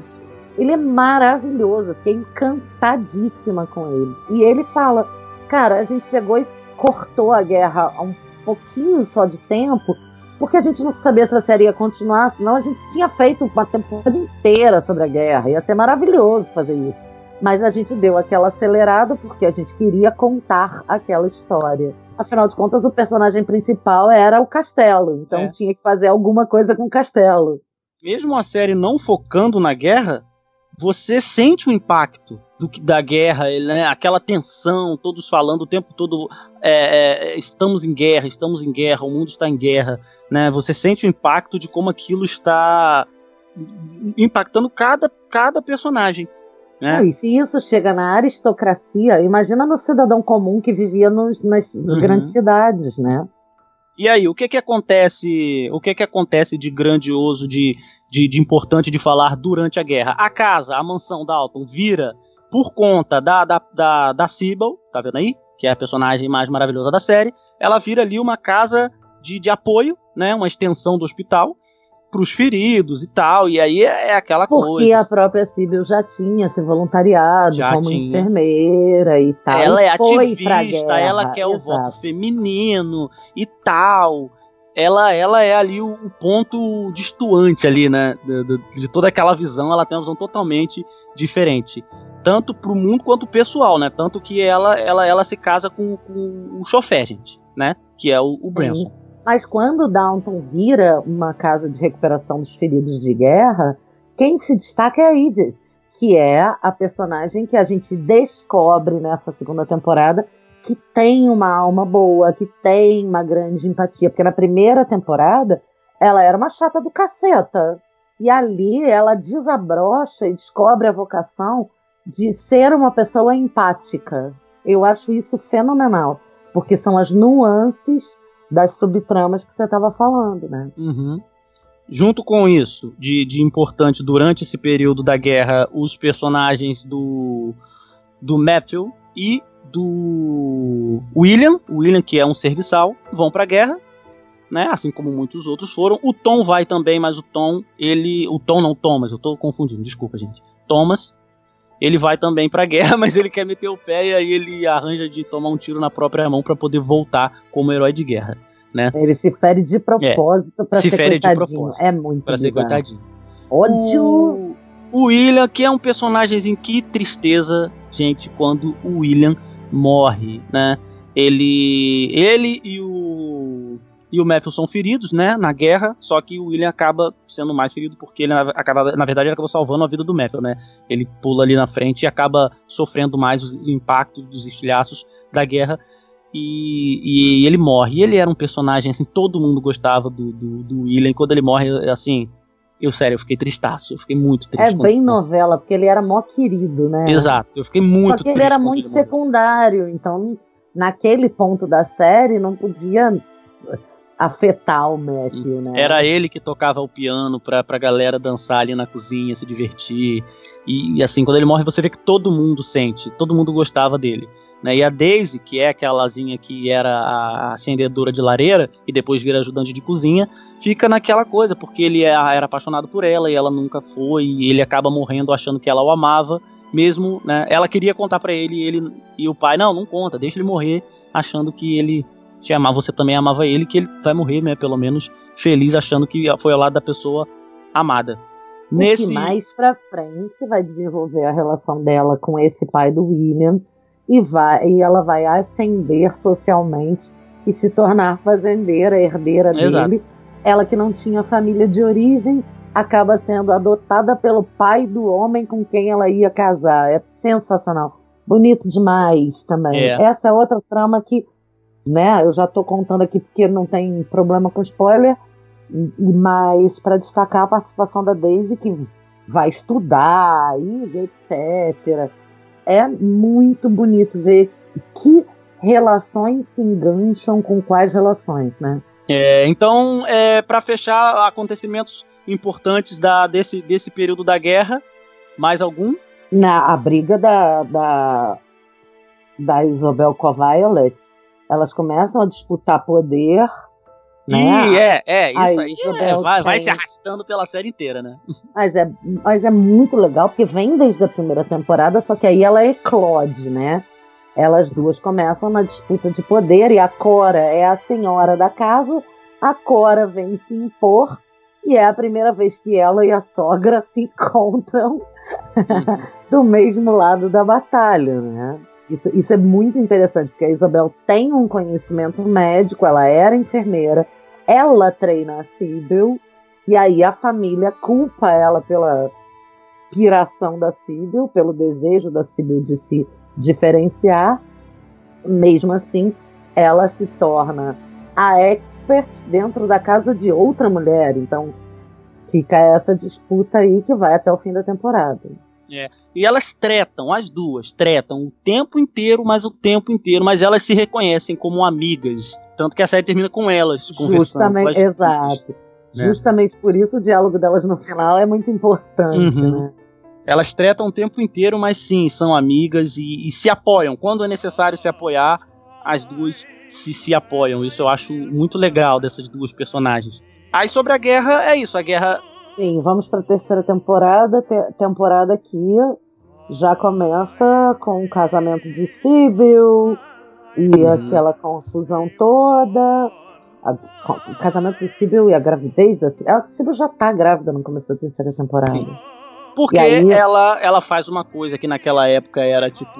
ele é maravilhoso. Fiquei encantadíssima com ele. E ele fala: Cara, a gente pegou e cortou a guerra há um pouquinho só de tempo, porque a gente não sabia se a série ia continuar, senão a gente tinha feito uma temporada inteira sobre a guerra. Ia ser maravilhoso fazer isso. Mas a gente deu aquela acelerada porque a gente queria contar aquela história. Afinal de contas, o personagem principal era o castelo, então É. tinha que fazer alguma coisa com o castelo. Mesmo a série não focando na guerra, você sente o impacto do da guerra, né? aquela tensão, todos falando o tempo todo, é, é, estamos em guerra, estamos em guerra, o mundo está em guerra, né? Você sente o impacto de como aquilo está impactando cada, cada personagem, né? Ah, e se isso chega na aristocracia, imagina no cidadão comum que vivia nos- nas Uhum. grandes cidades, né? E aí, o que que acontece? O que que acontece de grandioso, de, de, de importante de falar durante a guerra? A casa, a mansão Dalton vira por conta da da da, da Sybil, tá vendo aí? Que é a personagem mais maravilhosa da série. Ela vira ali uma casa de, de apoio, né? Uma extensão do hospital para os feridos e tal. E aí é, é aquela Porque coisa. a própria Sibyl já tinha se voluntariado Já como tinha. enfermeira e tal. ela e é ativista, ela quer o exato. voto feminino e tal. Ela, ela é ali o, o ponto distoante ali, né? De, de- de toda aquela visão, ela tem uma visão totalmente diferente. Tanto pro mundo quanto pessoal, né? Tanto que ela, ela, ela se casa com, com o chofé, gente, né? Que é o, o Branson. Mas quando Downton vira uma casa de recuperação dos feridos de guerra, quem se destaca é a Edith, que é a personagem que a gente descobre nessa segunda temporada que tem uma alma boa, que tem uma grande empatia. Porque na primeira temporada ela era uma chata do caceta. E ali ela desabrocha e descobre a vocação de ser uma pessoa empática. Eu acho isso fenomenal, porque são as nuances das subtramas que você estava falando, né? Uhum. Junto com isso, de, de importante durante esse período da guerra, os personagens do, do Matthew e do William, William que é um serviçal, vão pra guerra, né? Assim como muitos outros foram. O Tom vai também, mas o Tom, ele, o Tom não Thomas, eu tô confundindo, desculpa gente. Thomas, ele vai também pra guerra, mas ele quer meter o pé e aí ele arranja de tomar um tiro na própria mão pra poder voltar como herói de guerra, Ele se fere de propósito para É. Se ser fere de coitadinho. propósito, É muito Pra ser coitadinho. Ódio. O, o William, que é um personagem que tristeza, gente, quando o William morre, né? Ele, ele e o e o Matthew são feridos, né, na guerra, só que o William acaba sendo mais ferido porque ele acaba, na verdade, ele acabou salvando a vida do Matthew, né? Ele pula ali na frente e acaba sofrendo mais os impactos dos estilhaços da guerra e, e ele morre. E ele era um personagem assim, todo mundo gostava do, do, do William. Quando ele morre, assim, eu sério, eu fiquei tristaço, eu fiquei muito triste. É bem novela, porque ele era mó querido, né? Exato, eu fiquei muito Só que ele era muito ele secundário, então naquele ponto da série não podia afetar o Matthew, né? Era ele que tocava o piano pra, pra galera dançar ali na cozinha, se divertir. E, e, assim, quando ele morre, você vê que todo mundo sente, todo mundo gostava dele. Né? E a Daisy, que é aquelazinha que era a acendedora de lareira e depois vira ajudante de cozinha, fica naquela coisa, porque ele é- era apaixonado por ela e ela nunca foi, e ele acaba morrendo achando que ela o amava, mesmo, né? Ela queria contar pra ele ele e o pai, não, não conta, deixa ele morrer, achando que ele te amava, você também amava ele, que ele vai morrer, né? Pelo menos feliz, achando que foi ao lado da pessoa amada. O Nesse que mais pra frente vai desenvolver a relação dela com esse pai do William e, vai, e ela vai ascender socialmente e se tornar fazendeira, herdeira Exato. dele. Ela que não tinha família de origem acaba sendo adotada pelo pai do homem com quem ela ia casar. É sensacional. Bonito demais também. É. Essa é outra trama que, né, eu já tô contando aqui porque não tem problema com spoiler, mas para destacar a participação da Daisy que vai estudar e etc. É muito bonito ver que relações se engancham com quais relações, né? É, então, é, para fechar acontecimentos importantes da, desse, desse período da guerra, mais algum? Na a briga da, da, da Isabel com a Violet, elas começam a disputar poder né? E é, é, isso aí é, vai, vai se arrastando pela série inteira, né? Mas é, mas é muito legal, porque vem desde a primeira temporada, só que aí ela eclode, né? Elas duas começam na disputa de poder e a Cora é a senhora da casa, a Cora vem se impor e é a primeira vez que ela e a sogra se encontram do mesmo lado da batalha, né? Isso, isso é muito interessante, porque a Isabel tem um conhecimento médico, ela era enfermeira, ela treina a Sibyl, e aí a família culpa ela pela piração da Sibyl, pelo desejo da Sibyl de se diferenciar. Mesmo assim, ela se torna a expert dentro da casa de outra mulher. Então, fica essa disputa aí que vai até o fim da temporada. E elas tretam, as duas, tretam o tempo inteiro, mas o tempo inteiro, mas elas se reconhecem como amigas. Tanto que a série termina com elas. Justamente, com exato. né? Justamente por isso o diálogo delas no final é muito importante, Uhum. né? Elas tretam o tempo inteiro, mas sim, são amigas e, e se apoiam. Quando é necessário se apoiar, as duas se, se apoiam. Isso eu acho muito legal dessas duas personagens. Aí sobre a guerra, é isso. A guerra Sim, vamos para a terceira temporada. Te- temporada aqui já começa com o casamento de Sibyl e Uhum. aquela confusão toda. A- o casamento de Sibyl e a gravidez da Sibyl. A Sibyl já tá grávida no começo da terceira temporada. Sim. Porque aí- ela, ela faz uma coisa que naquela época era tipo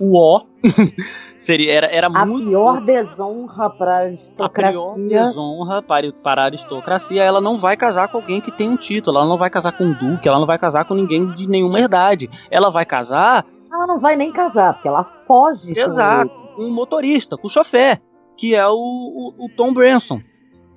o ó. Seria, era, era A muito. pior desonra para a a pior aristocracia. desonra para, para a aristocracia. Ela não vai casar com alguém que tem um título. Ela não vai casar com um duque. Ela não vai casar com ninguém de nenhuma idade. Ela vai casar Ela não vai nem casar, porque ela foge. Exato. com um motorista, com o chofer, que é o, o, o Tom Branson.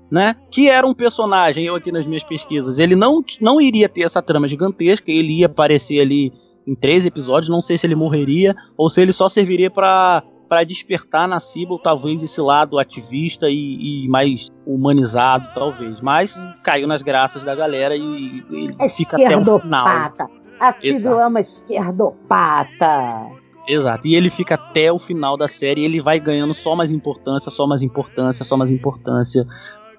Né? Que era um personagem, eu aqui nas minhas pesquisas, ele não, não iria ter essa trama gigantesca, ele ia aparecer ali em três episódios, não sei se ele morreria ou se ele só serviria pra para despertar na Sybil talvez esse lado ativista e, e mais humanizado, talvez. Mas caiu nas graças da galera e, e ele É fica até o final. A Exato. é uma esquerdopata. Exato. E ele fica até o final da série ele vai ganhando só mais importância, só mais importância, só mais importância.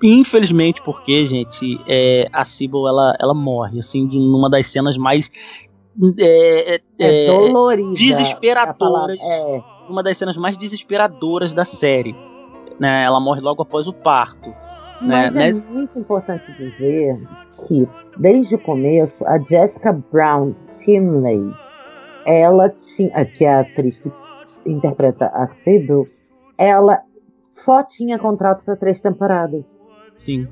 Infelizmente, porque, gente, é, a Sybil ela, ela morre, assim, de numa das cenas mais. É, é, É, é, dolorida. desesperadoras. É. uma das cenas mais desesperadoras da série. Né? Ela morre logo após o parto. Mas né? é muito importante dizer que, desde o começo, a Jessica Brown Finlay, ela tinha, que é a atriz que interpreta a Sybil, ela só tinha contrato para três temporadas. Sim.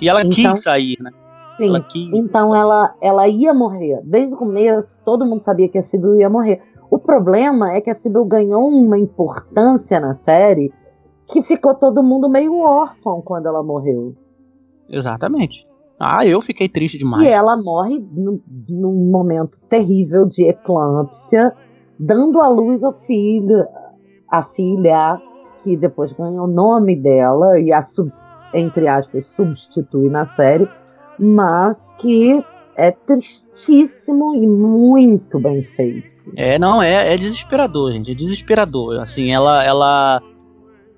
E ela Então- quis sair, né? Sim. Ela quis. Então ela, ela ia morrer. Desde o começo, todo mundo sabia que a Sybil ia morrer. O problema é que a Sybil ganhou uma importância na série que ficou todo mundo meio órfão quando ela morreu. Exatamente. Ah, eu fiquei triste demais. E ela morre num, num momento terrível de eclâmpsia, dando à luz ao filho, a filha, que depois ganha o nome dela e a, sub- entre aspas, substitui na série, mas que é tristíssimo e muito bem feito. É, não, é, é desesperador, gente. É desesperador. Assim, ela, ela,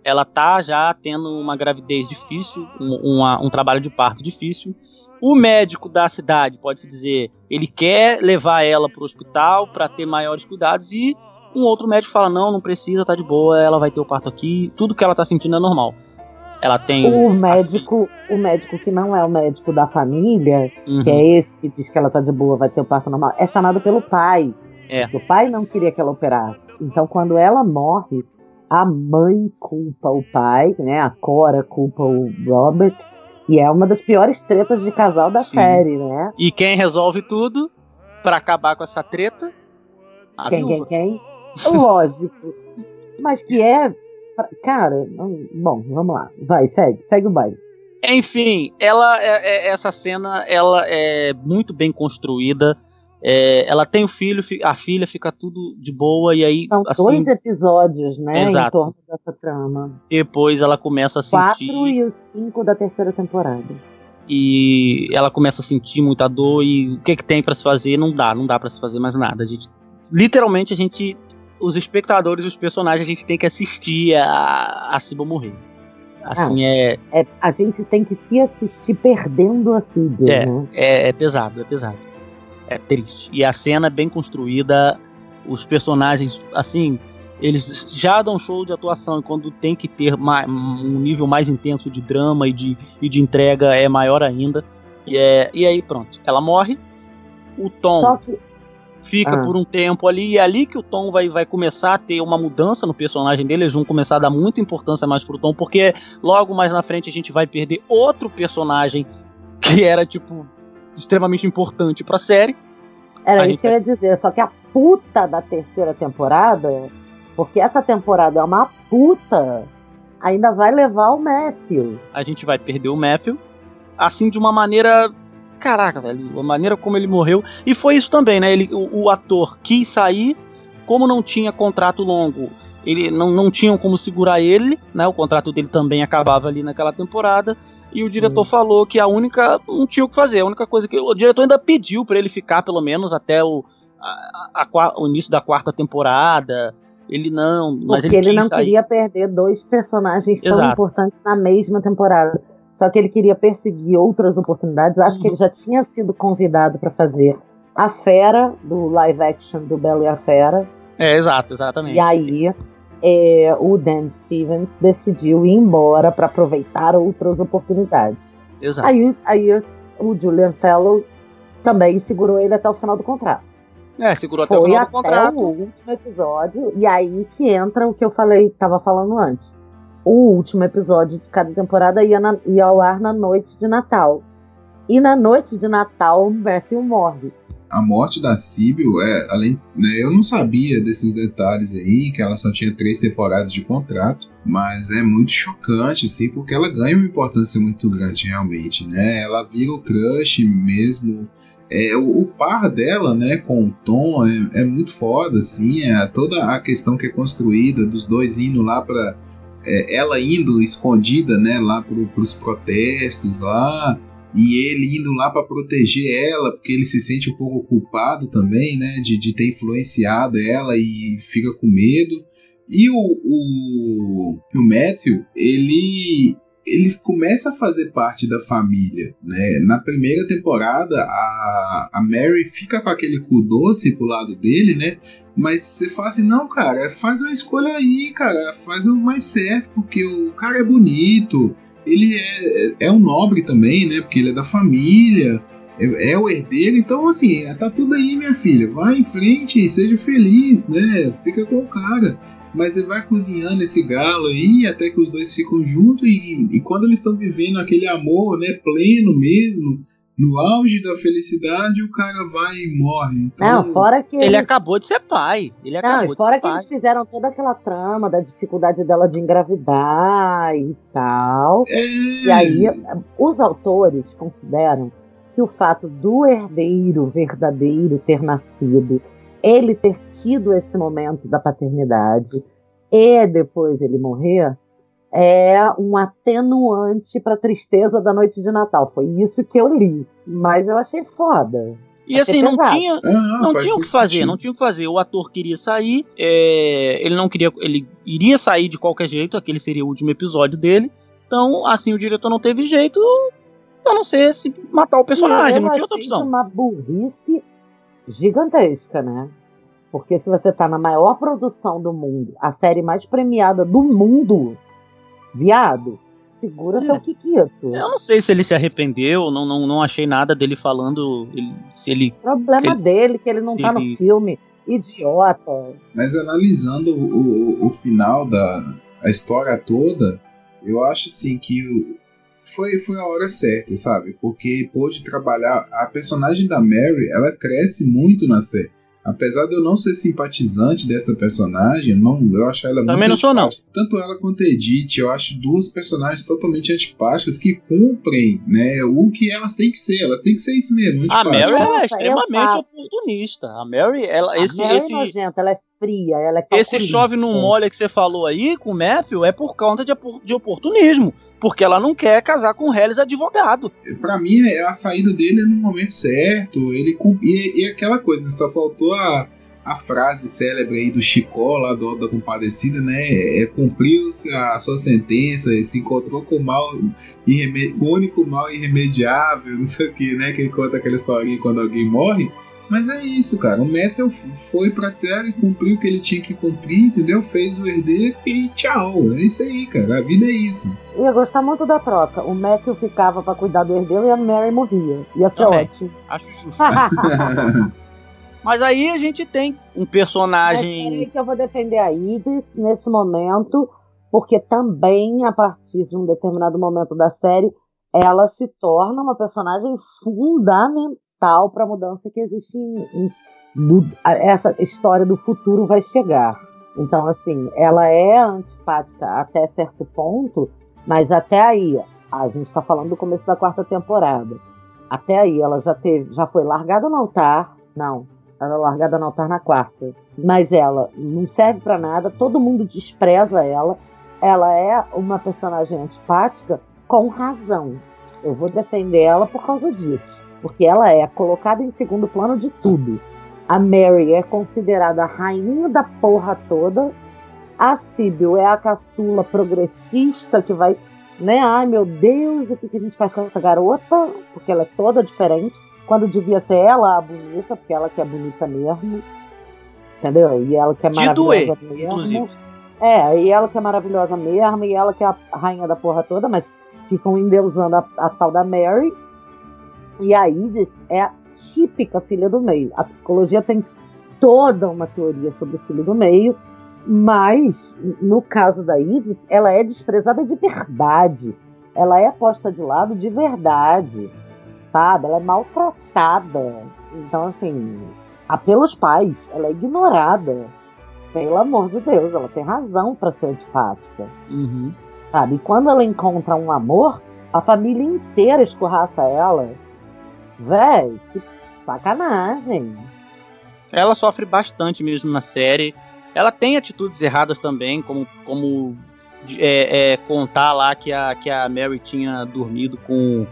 ela tá já tendo uma gravidez difícil, um, uma- um trabalho de parto difícil. O médico da cidade, pode-se dizer, ele quer levar ela pro hospital para ter maiores cuidados e um outro médico fala: não, não precisa, tá de boa, ela vai ter o parto aqui, tudo que ela tá sentindo é normal. Ela tem. O médico, o médico que não é o médico da família, Uhum. que é esse que diz que ela tá de boa, vai ter o parto normal, é chamado pelo pai. É. O pai não queria que ela operasse. Então, quando ela morre, a mãe culpa o pai, né? A Cora culpa o Robert. E é uma das piores tretas de casal da Sim. série, né? E quem resolve tudo para acabar com essa treta? A Quem, quem, viúva. quem? Lógico. Mas que é. Cara, não- bom, vamos lá. Vai, segue, segue o baile. Enfim, ela é- é- essa cena ela é muito bem construída. É, ela tem o filho, fi- a filha fica tudo de boa e aí São assim dois episódios, né? Em Exato. torno dessa trama. depois ela começa a sentir Quatro e os cinco da terceira temporada. e ela começa a sentir muita dor e o que que tem pra se fazer? Não dá, não dá pra se fazer mais nada. A gente literalmente a gente os espectadores, os personagens, a gente tem que assistir a a Siba morrer. Assim, é, É, a gente tem que se assistir perdendo a Phoebe, É. né? é, é pesado, é pesado. É triste. E a cena é bem construída, os personagens, assim, eles já dão show de atuação e quando tem que ter ma- um nível mais intenso de drama e de, e de entrega é maior ainda. E, é, e aí pronto, ela morre, o Tom Só que fica Ah. por um tempo ali, e é ali que o Tom vai, vai começar a ter uma mudança no personagem dele, eles vão começar a dar muita importância mais pro Tom, porque logo mais na frente a gente vai perder outro personagem que era, tipo, extremamente importante pra série. Era A isso gente que eu ia dizer. Só que a puta da terceira temporada, porque essa temporada é uma puta, ainda vai levar o Matthew. A gente vai perder o Matthew, assim, de uma maneira... Caraca, velho, a maneira como ele morreu. E foi isso também, né? Ele, o, o ator quis sair, como não tinha contrato longo, ele não, não tinham como segurar ele, né? O contrato dele também acabava ali naquela temporada. E o diretor Hum. falou que a única. não tinha o que fazer. A única coisa que. O diretor ainda pediu pra ele ficar, pelo menos, até o, a- a- a o início da quarta temporada. Ele não. Mas Porque ele, ele, não sair. queria perder dois personagens tão Exato. importantes na mesma temporada. Só que ele queria perseguir outras oportunidades. Acho Uhum. que ele já tinha sido convidado para fazer a Fera, do live action do Bela e a Fera. É, exato, exatamente. E aí é, o Dan Stevens decidiu ir embora para aproveitar outras oportunidades. Exato. Aí, aí o Julian Fellows também segurou ele até o final do contrato. É, segurou até o Foi final do até contrato. o último episódio, e aí que entra o que eu falei, tava falando antes. O último episódio de cada temporada ia, na- ia ao ar na noite de Natal. E na noite de Natal, Matthew morre. A morte da Sibyl, é, além, né, eu não sabia desses detalhes aí, que ela só tinha três temporadas de contrato, mas é muito chocante, assim, porque ela ganha uma importância muito grande, realmente, né? Ela vira o crush mesmo. É, o, o par dela, né, com o Tom é, é muito foda, assim, é toda a questão que é construída dos dois indo lá pra. É, ela indo escondida, né, lá pro, pros protestos lá, e ele indo lá para proteger ela, porque ele se sente um pouco culpado também, né, de, de ter influenciado ela e fica com medo. E o, o, o Matthew, ele ele começa a fazer parte da família, né? Na primeira temporada, a, a Mary fica com aquele cu doce pro lado dele, né? Mas você fala assim, não, cara, faz uma escolha aí, cara, faz o mais certo, porque o cara é bonito, ele é, é um nobre também, né? Porque ele é da família, é, é o herdeiro, então assim, tá tudo aí, minha filha. Vai em frente, seja feliz, né? Fica com o cara. Mas ele vai cozinhando esse galo aí até que os dois ficam juntos e, e quando eles estão vivendo aquele amor, né, pleno mesmo, no auge da felicidade, o cara vai e morre. Então, Não, fora que Ele eles- acabou de ser pai. Ele Não, acabou fora de que ser eles pai. fizeram toda aquela trama da dificuldade dela de engravidar e tal. é, E aí, os autores consideram que o fato do herdeiro verdadeiro ter nascido, ele ter tido esse momento da paternidade e depois ele morrer, é um atenuante para a tristeza da noite de Natal. Foi isso que eu li. Mas eu achei foda. E Achei assim, não tinha, ah, não faz tinha o que fazer, sentido. não tinha o que fazer. O ator queria sair, é, ele não queria, ele iria sair de qualquer jeito, aquele seria o último episódio dele. Então, assim, o diretor não teve jeito, a não ser se matar o personagem, não tinha outra opção. uma burrice gigantesca, né? Porque se você tá na maior produção do mundo, a série mais premiada do mundo, viado, segura É. seu Kikito. Eu não sei se ele se arrependeu, não, não, não achei nada dele falando, ele- se ele Problema Se ele- dele que ele não tá no ele- filme. Idiota. Mas analisando o, o, o final da a história toda, eu acho assim que o- foi, foi a hora certa, sabe? Porque pôde trabalhar. A personagem da Mary, ela cresce muito na série. Apesar de eu não ser simpatizante dessa personagem, não, eu acho ela muito Também não sou, não. Tanto ela quanto a Edith, eu acho duas personagens totalmente antipáticas que cumprem né, o que elas têm que ser. Elas têm que ser isso mesmo. A Mary é extremamente oportunista. A Mary, ela, esse, a Mary esse, é nojenta, ela é fria, ela é esse chove no molha que você falou aí com o Matthew é por conta de, de oportunismo. Porque ela não quer casar com o Hellis advogado. Pra mim, é a saída dele é no momento certo. Ele cum- e, e aquela coisa, né? Só faltou a, a frase célebre aí do Chicó, lá do Alto da Compadecida, né? É, cumpriu a sua sentença, se encontrou com o mal, com o único mal irremediável, não sei o que, né? Que ele conta aquela historinha quando alguém morre. Mas é isso, cara. O Metal foi pra série, cumpriu o que ele tinha que cumprir, entendeu? Fez o herdeiro e tchau. É isso aí, cara. A vida é isso. Eu ia gostar muito da troca. O Matthew ficava pra cuidar do herdeiro e a Mary morria. Ia ser Também. ótimo. Acho justo. Mas aí a gente tem um Mas personagem. peraí que eu vou defender a Isis nesse momento, porque também, a partir de um determinado momento da série, ela se torna uma personagem fundamental para a mudança que existe em, em- do- essa história do futuro vai chegar. Então, assim, ela é antipática até certo ponto, mas até aí, a gente está falando do começo da quarta temporada. Até aí, ela já teve, já foi largada no altar. Não, ela é largada no altar na quarta. Mas ela não serve pra nada, todo mundo despreza ela. Ela é uma personagem antipática com razão. Eu vou defender ela por causa disso. Porque ela é colocada em segundo plano de tudo. A Mary é considerada a rainha da porra toda. A Sibyl é a caçula progressista que vai, né? Ai meu Deus, o que a gente faz com essa garota? Porque ela é toda diferente. Quando devia ser ela a bonita, porque ela que é bonita mesmo. Entendeu? E ela que é maravilhosa doer, mesmo. inclusive. É, e ela que é maravilhosa mesmo, e ela que é a rainha da porra toda, mas ficam endeusando a, a tal da Mary. E a Isis é a típica filha do meio. A psicologia tem toda uma teoria sobre o filho do meio, mas no caso da Isis, ela é desprezada de verdade. Ela é posta de lado de verdade, sabe? Ela é maltratada. Então, assim, pelos pais, ela é ignorada. Pelo amor de Deus, ela tem razão pra ser antipática, Uhum. sabe? E quando ela encontra um amor, a família inteira escorraça ela. Véi, que sacanagem. Ela sofre bastante mesmo na série. Ela tem atitudes erradas também, como, como é, é, contar lá que a, que a Mary tinha dormido com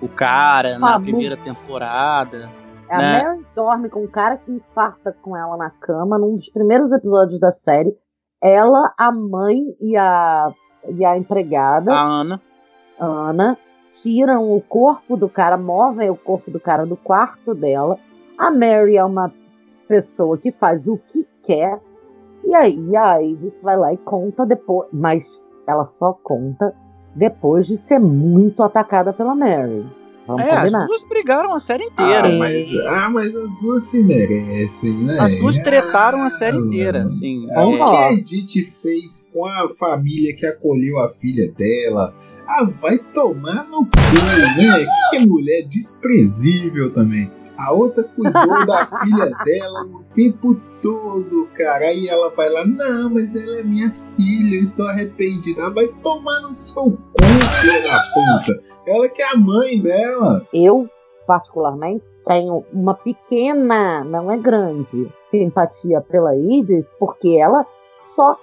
o cara na primeira temporada. A Né? Mary dorme com um cara que infarta com ela na cama num dos primeiros episódios da série. Ela, a mãe e a, e a empregada, A Ana. Ana, tiram o corpo do cara, movem o corpo do cara do quarto dela. A Mary é uma pessoa que faz o que quer. E aí a Isis vai lá e conta depois. Mas ela só conta depois de ser muito atacada pela Mary. Vamos É, as combinar. duas brigaram a série Ah, inteira. mas, ah, mas as duas se merecem, né? As duas tretaram a Ah, série inteira. Assim, Ah, O é, que a Edith fez com a família que acolheu a filha dela? Ah, vai tomar no cu, né? Que mulher desprezível também. A outra cuidou da filha dela o tempo todo, cara. Aí ela vai lá, não, mas ela é minha filha, eu estou arrependida. Ela vai tomar no seu cu, filha da puta. Ela que é a mãe dela. Eu, particularmente, tenho uma pequena, não é grande, simpatia pela Isis, porque ela só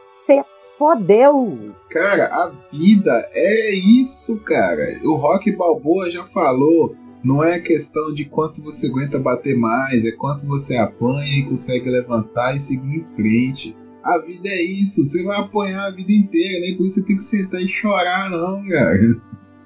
fodeu. Cara, a vida é isso, cara. O Rock Balboa já falou. Não é questão de quanto você aguenta bater mais, é quanto você apanha e consegue levantar e seguir em frente. A vida é isso, você vai apanhar a vida inteira, nem por isso você tem que sentar e chorar, não, cara.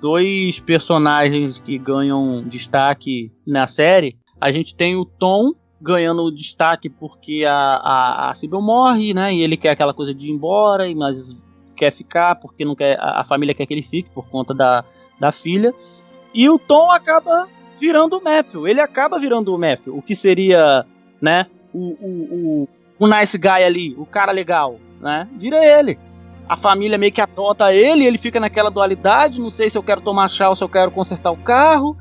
dois personagens que ganham destaque na série. A gente tem o Tom ganhando destaque porque a, a, a morre, né? E ele quer aquela coisa de ir embora, mas quer ficar porque não quer, a, a família quer que ele fique por conta da, da filha. E o Tom acaba virando o Matthew. Ele acaba virando o Matthew. O que seria, né? O, o, o, o nice guy ali, o cara legal, né? Vira ele a família meio que adota ele, ele fica naquela dualidade, não sei se eu quero tomar chá ou se eu quero consertar o carro,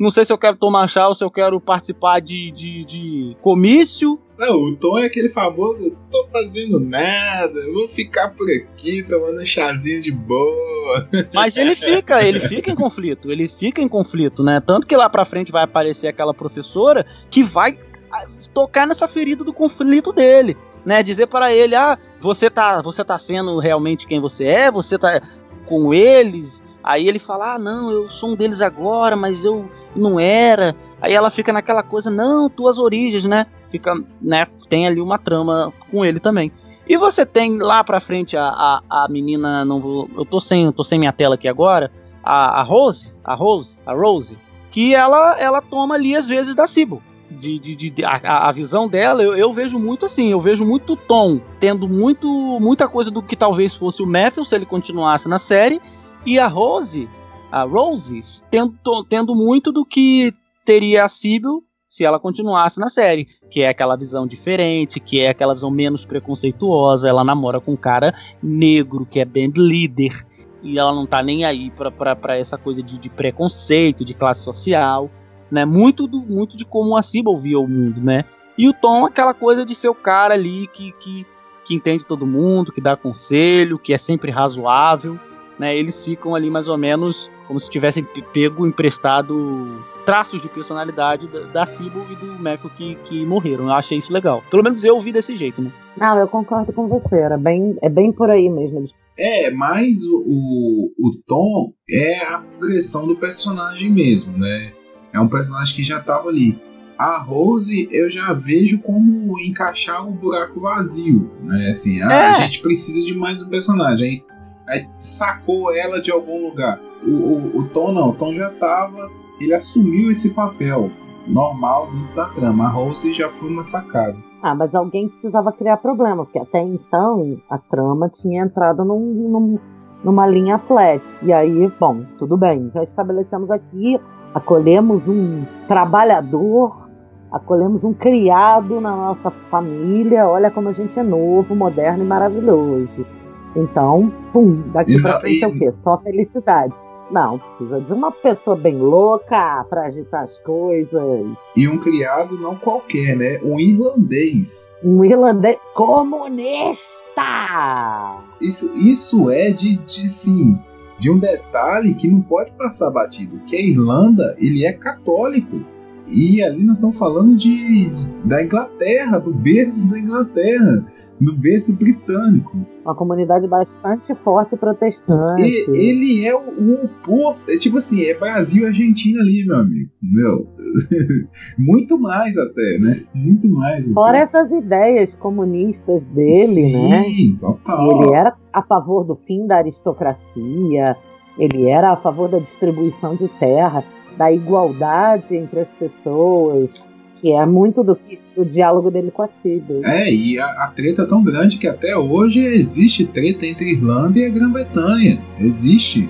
não sei se eu quero tomar chá ou se eu quero participar de, de, de comício. Não, o Tom é aquele famoso, tô fazendo nada, vou ficar por aqui tomando um chazinho de boa. Mas ele fica, ele fica em conflito, ele fica em conflito, né? Tanto que lá pra frente vai aparecer aquela professora que vai ah, tocar nessa ferida do conflito dele, né? Dizer para ele, ah, você tá, você tá sendo realmente quem você é, você tá com eles. Aí ele fala, ah, não, eu sou um deles agora, mas eu não era. Aí ela fica naquela coisa, não, tuas origens, né? fica, né, tem ali uma trama com ele também. E você tem lá pra frente a, a, a menina, não vou, eu tô sem, eu tô sem minha tela aqui agora, a, a Rose, a Rose, a Rose, que ela, ela toma ali às vezes da Sibyl. De, de, de, a, a visão dela, eu, eu vejo muito assim, eu vejo muito Tom tendo muito, muita coisa do que talvez fosse o Matthew se ele continuasse na série, e a Rose, a Rose, tendo, tendo muito do que teria a Sibyl se ela continuasse na série, que é aquela visão diferente, que é aquela visão menos preconceituosa. Ela namora com um cara negro que é band leader e ela não tá nem aí para essa coisa de, de, preconceito, de classe social, né? Muito do muito de como a Sybil via o mundo, né? E o Tom aquela coisa de ser o cara ali que, que, que entende todo mundo, que dá conselho, que é sempre razoável, né? Eles ficam ali mais ou menos como se tivessem pego emprestado traços de personalidade da, da Sybil e do Michael que, que morreram. Eu achei isso legal. Pelo menos eu vi desse jeito, né? Não, eu concordo com você. Era bem, é bem por aí mesmo. É, mas o, o, o Tom é a progressão do personagem mesmo, né? É um personagem que já estava ali. A Rose eu já vejo como encaixar um buraco vazio, né? Assim, ah, É. a gente precisa de mais um personagem. Aí, sacou ela de algum lugar. O, o, o Tom não, o Tom já tava, ele assumiu esse papel normal dentro da trama. A Rose já foi uma sacada. Ah, mas alguém precisava criar problema, porque até então a trama tinha entrado num, num- numa linha flat. E aí, bom, tudo bem, já estabelecemos aqui, acolhemos um trabalhador, acolhemos um criado na nossa família, olha como a gente é novo, moderno e maravilhoso. Então, pum, daqui E- pra frente é o quê? Só felicidade. Não, precisa de uma pessoa bem louca pra agitar as coisas. E um criado não qualquer, né? Um irlandês. Um irlandês comunista! Isso, isso é de, de sim, de um detalhe que não pode passar batido. Que a Irlanda, ele é católico. E ali nós estamos falando de, da Inglaterra, do berço da Inglaterra, do berço britânico. Uma comunidade bastante forte protestante. E ele é o, o oposto. É tipo assim, é Brasil e Argentina ali, meu amigo. Meu. Muito mais até, né? Muito mais. até. Fora essas ideias comunistas dele, Sim, né? Total. Ele era a favor do fim da aristocracia, ele era a favor da distribuição de terra, da igualdade entre as pessoas, que é muito do, do diálogo dele com a Sibyl. É, e a, a treta é tão grande que até hoje existe treta entre Irlanda e a Grã-Bretanha. Existe.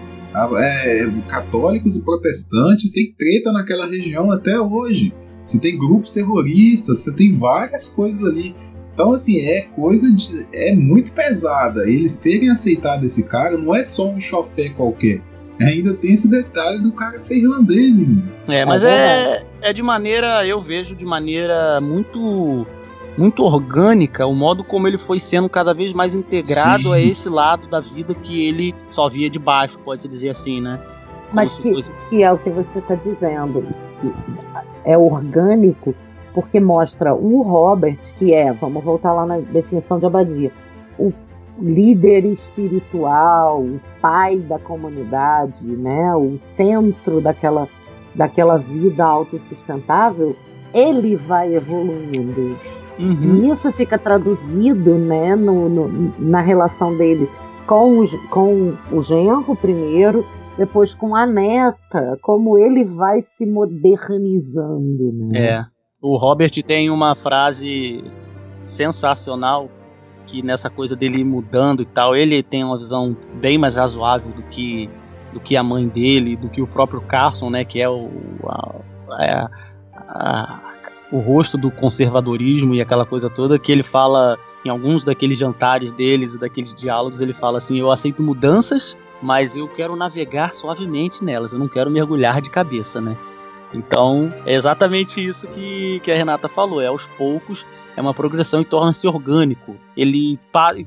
É, católicos e protestantes têm treta naquela região até hoje. Você tem grupos terroristas, você tem várias coisas ali. Então, assim, é coisa de. É muito pesada. Eles terem aceitado esse cara não é só um chofé qualquer. Ainda tem esse detalhe do cara ser irlandês, irmão. É, mas É é, é de maneira, eu vejo de maneira muito muito orgânica o modo como ele foi sendo cada vez mais integrado Sim. a esse lado da vida que ele só via de baixo, pode-se dizer assim, né? Como Mas que, fosse- que é o que você está dizendo. que É orgânico porque mostra o Robert, que é, vamos voltar lá na definição de abadia, o líder espiritual, o pai da comunidade, né, o centro daquela, daquela vida autossustentável, ele vai evoluindo. Uhum. E isso fica traduzido né, no, no- na relação dele com o, com o genro primeiro, depois com a neta, como ele vai se modernizando. Né? É. O Robert tem uma frase sensacional que nessa coisa dele mudando e tal, ele tem uma visão bem mais razoável do que do que a mãe dele, do que o próprio Carson, né, que é o a- a- a- o rosto do conservadorismo e aquela coisa toda que ele fala em alguns daqueles jantares deles e daqueles diálogos, ele fala assim: "Eu aceito mudanças, mas eu quero navegar suavemente nelas, eu não quero mergulhar de cabeça, né?" Então, é exatamente isso que, que a Renata falou. É aos poucos, é uma progressão e torna-se orgânico. Ele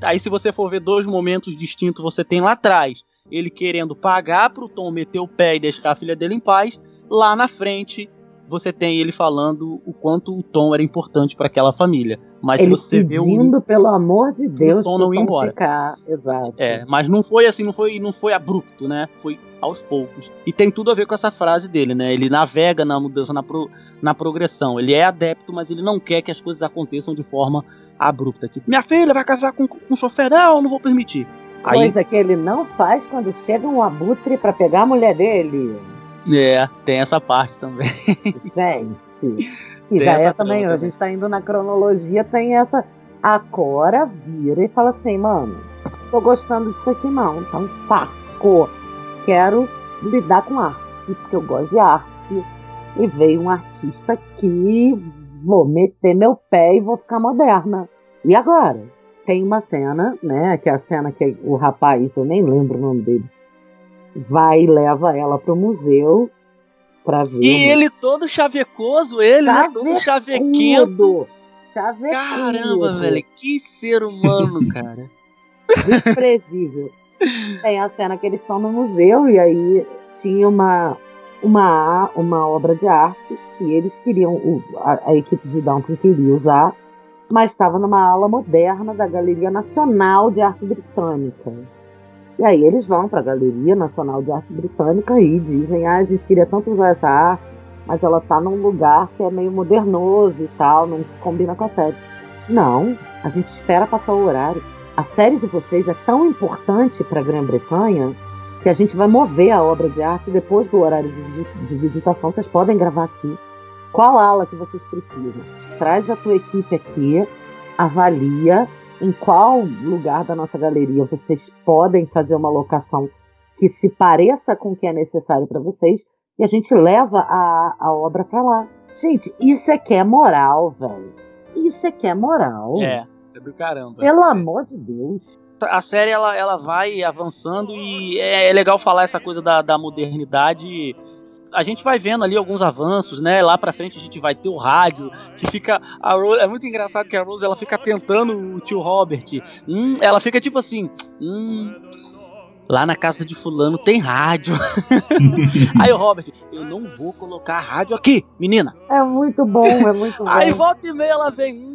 Aí, se você for ver dois momentos distintos, você tem lá atrás ele querendo pagar pro Tom meter o pé e deixar a filha dele em paz. Lá na frente, você tem ele falando o quanto o Tom era importante para aquela família. Mas Ele se você vê o pelo amor de Deus, Tom pro não ir embora. Ficar. Exato. É, mas não foi assim, não foi, não foi abrupto, né? Foi aos poucos. E tem tudo a ver com essa frase dele, né? Ele navega na mudança, na, pro- na progressão. Ele é adepto, mas ele não quer que as coisas aconteçam de forma abrupta. Tipo, minha filha vai casar com, com um chofer, não, não vou permitir. Aí, Coisa que ele não faz quando chega um abutre pra pegar a mulher dele. é, tem essa parte também. Gente. E Tem é também, trama a gente tá indo na cronologia, tem essa. A Cora vira e fala assim, mano, tô gostando disso aqui não, tá um saco. Quero lidar com arte, porque eu gosto de arte. E veio um artista aqui, vou meter meu pé e vou ficar moderna. E agora? Tem uma cena, né? Que é a cena que o rapaz, eu nem lembro o nome dele, vai e leva ela pro museu pra ver. E ele todo chavecoso, ele, né? Todo chavequento. Caramba, velho, que ser humano, cara. Desprezível. Tem a cena que eles estão no museu e aí tinha uma, uma, uma obra de arte que eles queriam, a, a equipe de Downton queria usar, mas estava numa ala moderna da Galeria Nacional de Arte Britânica. E aí eles vão para a Galeria Nacional de Arte Britânica e dizem, ah, a gente queria tanto usar essa arte, mas ela tá num lugar que é meio modernoso e tal, não combina com a série. Não, a gente espera passar o horário. A série de vocês é tão importante para a Grã-Bretanha que a gente vai mover a obra de arte depois do horário de, visi- de visitação. Vocês podem gravar aqui. Qual ala que vocês precisam? Traz a tua equipe aqui, avalia em qual lugar da nossa galeria vocês podem fazer uma locação que se pareça com o que é necessário para vocês e a gente leva a, a obra para lá. Gente, isso é que é moral, velho. Isso é que é moral. É, é do caramba. Pelo amor de Deus. a série ela, ela vai avançando e é, é legal falar essa coisa da, da modernidade. A gente vai vendo ali alguns avanços, né? Lá pra frente a gente vai ter o rádio, que fica. A Rose, é muito engraçado que a Rose ela fica tentando o tio Robert. Hum, ela fica tipo assim. Hum, lá na casa de fulano tem rádio. Aí o Robert, eu não vou colocar rádio aqui, menina. É muito bom, é muito bom. Aí volta e meia ela vem.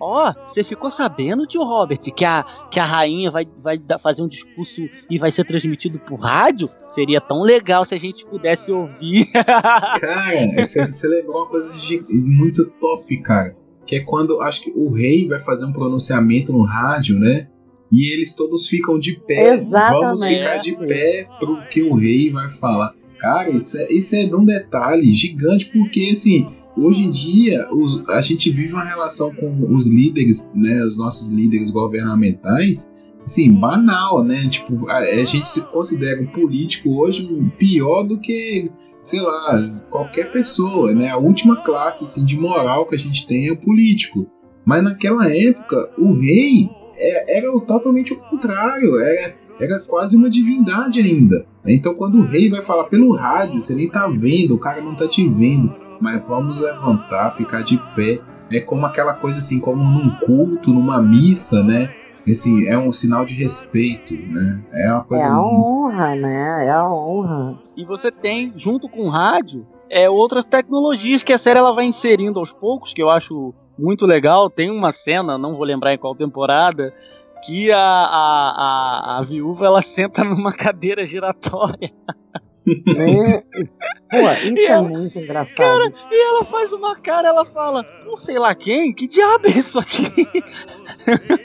"Hum, Ó, você ficou sabendo, tio Robert, que a, que a rainha vai, vai fazer um discurso e vai ser transmitido por rádio? Seria tão legal se a gente pudesse ouvir. Cara, você, você lembrou uma coisa de- muito top, cara. Que é quando acho que o rei vai fazer um pronunciamento no rádio, né? E eles todos ficam de pé. Exatamente. Vamos ficar de pé pro que o rei vai falar. Cara, isso é, isso é um detalhe gigante, porque assim, hoje em dia os- a gente vive uma relação com os líderes, né? Os nossos líderes governamentais, assim, banal, né? Tipo, a, a gente se considera um político hoje pior do que sei lá, qualquer pessoa, né? A última classe assim, de moral que a gente tem é o político. Mas naquela época, o rei é- era totalmente o contrário, era, era quase uma divindade ainda. Então, quando o rei vai falar pelo rádio, você nem tá vendo, o cara não tá te vendo, mas vamos levantar, ficar de pé. É como aquela coisa assim, como num culto, numa missa, né? Assim, é um sinal de respeito, né? É uma É coisa a muito honra, né? É a honra. e você tem, junto com o rádio, é, outras tecnologias que a série ela vai inserindo aos poucos, que eu acho muito legal. Tem uma cena, não vou lembrar em qual temporada, que a, a, a, a viúva ela senta numa cadeira giratória. Né? Pô, isso é ela- muito engraçado. Cara, e ela faz uma cara, ela fala, por sei lá quem, que diabo é isso aqui?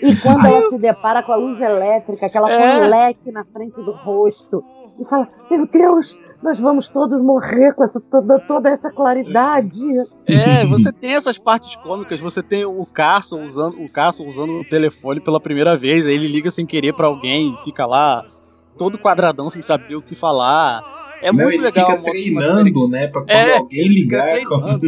E quando ela se depara com a luz elétrica, que ela põe É. um leque na frente do rosto e fala: Meu Deus, nós vamos todos morrer com essa, toda, toda essa claridade. É, você tem essas partes cômicas, você tem o Carson usando o Carson usando o telefone pela primeira vez, aí ele liga sem querer pra alguém, fica lá todo quadradão sem saber o que falar. É Não, muito ele legal. fica treinando, né? Pra quando É, alguém ligar. com-.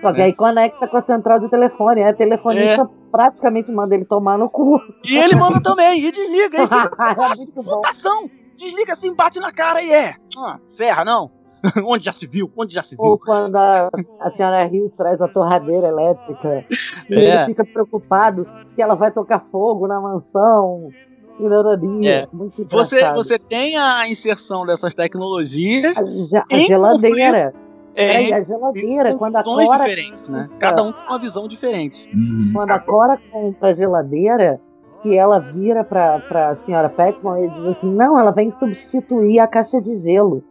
Só que aí conecta com a central de telefone. A telefonista praticamente manda ele tomar no cu. E ele manda também, e desliga, fica é muito bom. mutação. Desliga assim, bate na cara e é. Ah, ferra, não. Onde já se viu? Onde já se viu? Ou quando a, a senhora Rios traz a torradeira elétrica e É. ele fica preocupado que ela vai tocar fogo na mansão. Nanaria. É. Muito Você, você tem a inserção dessas tecnologias A, ge- a em geladeira. É, e a geladeira, quando a Cora diferentes, né? Cada um com uma visão diferente. Uhum. quando a Cora compra a geladeira, que ela vira pra, pra senhora Peckman e diz assim, não, ela vem substituir a caixa de gelo.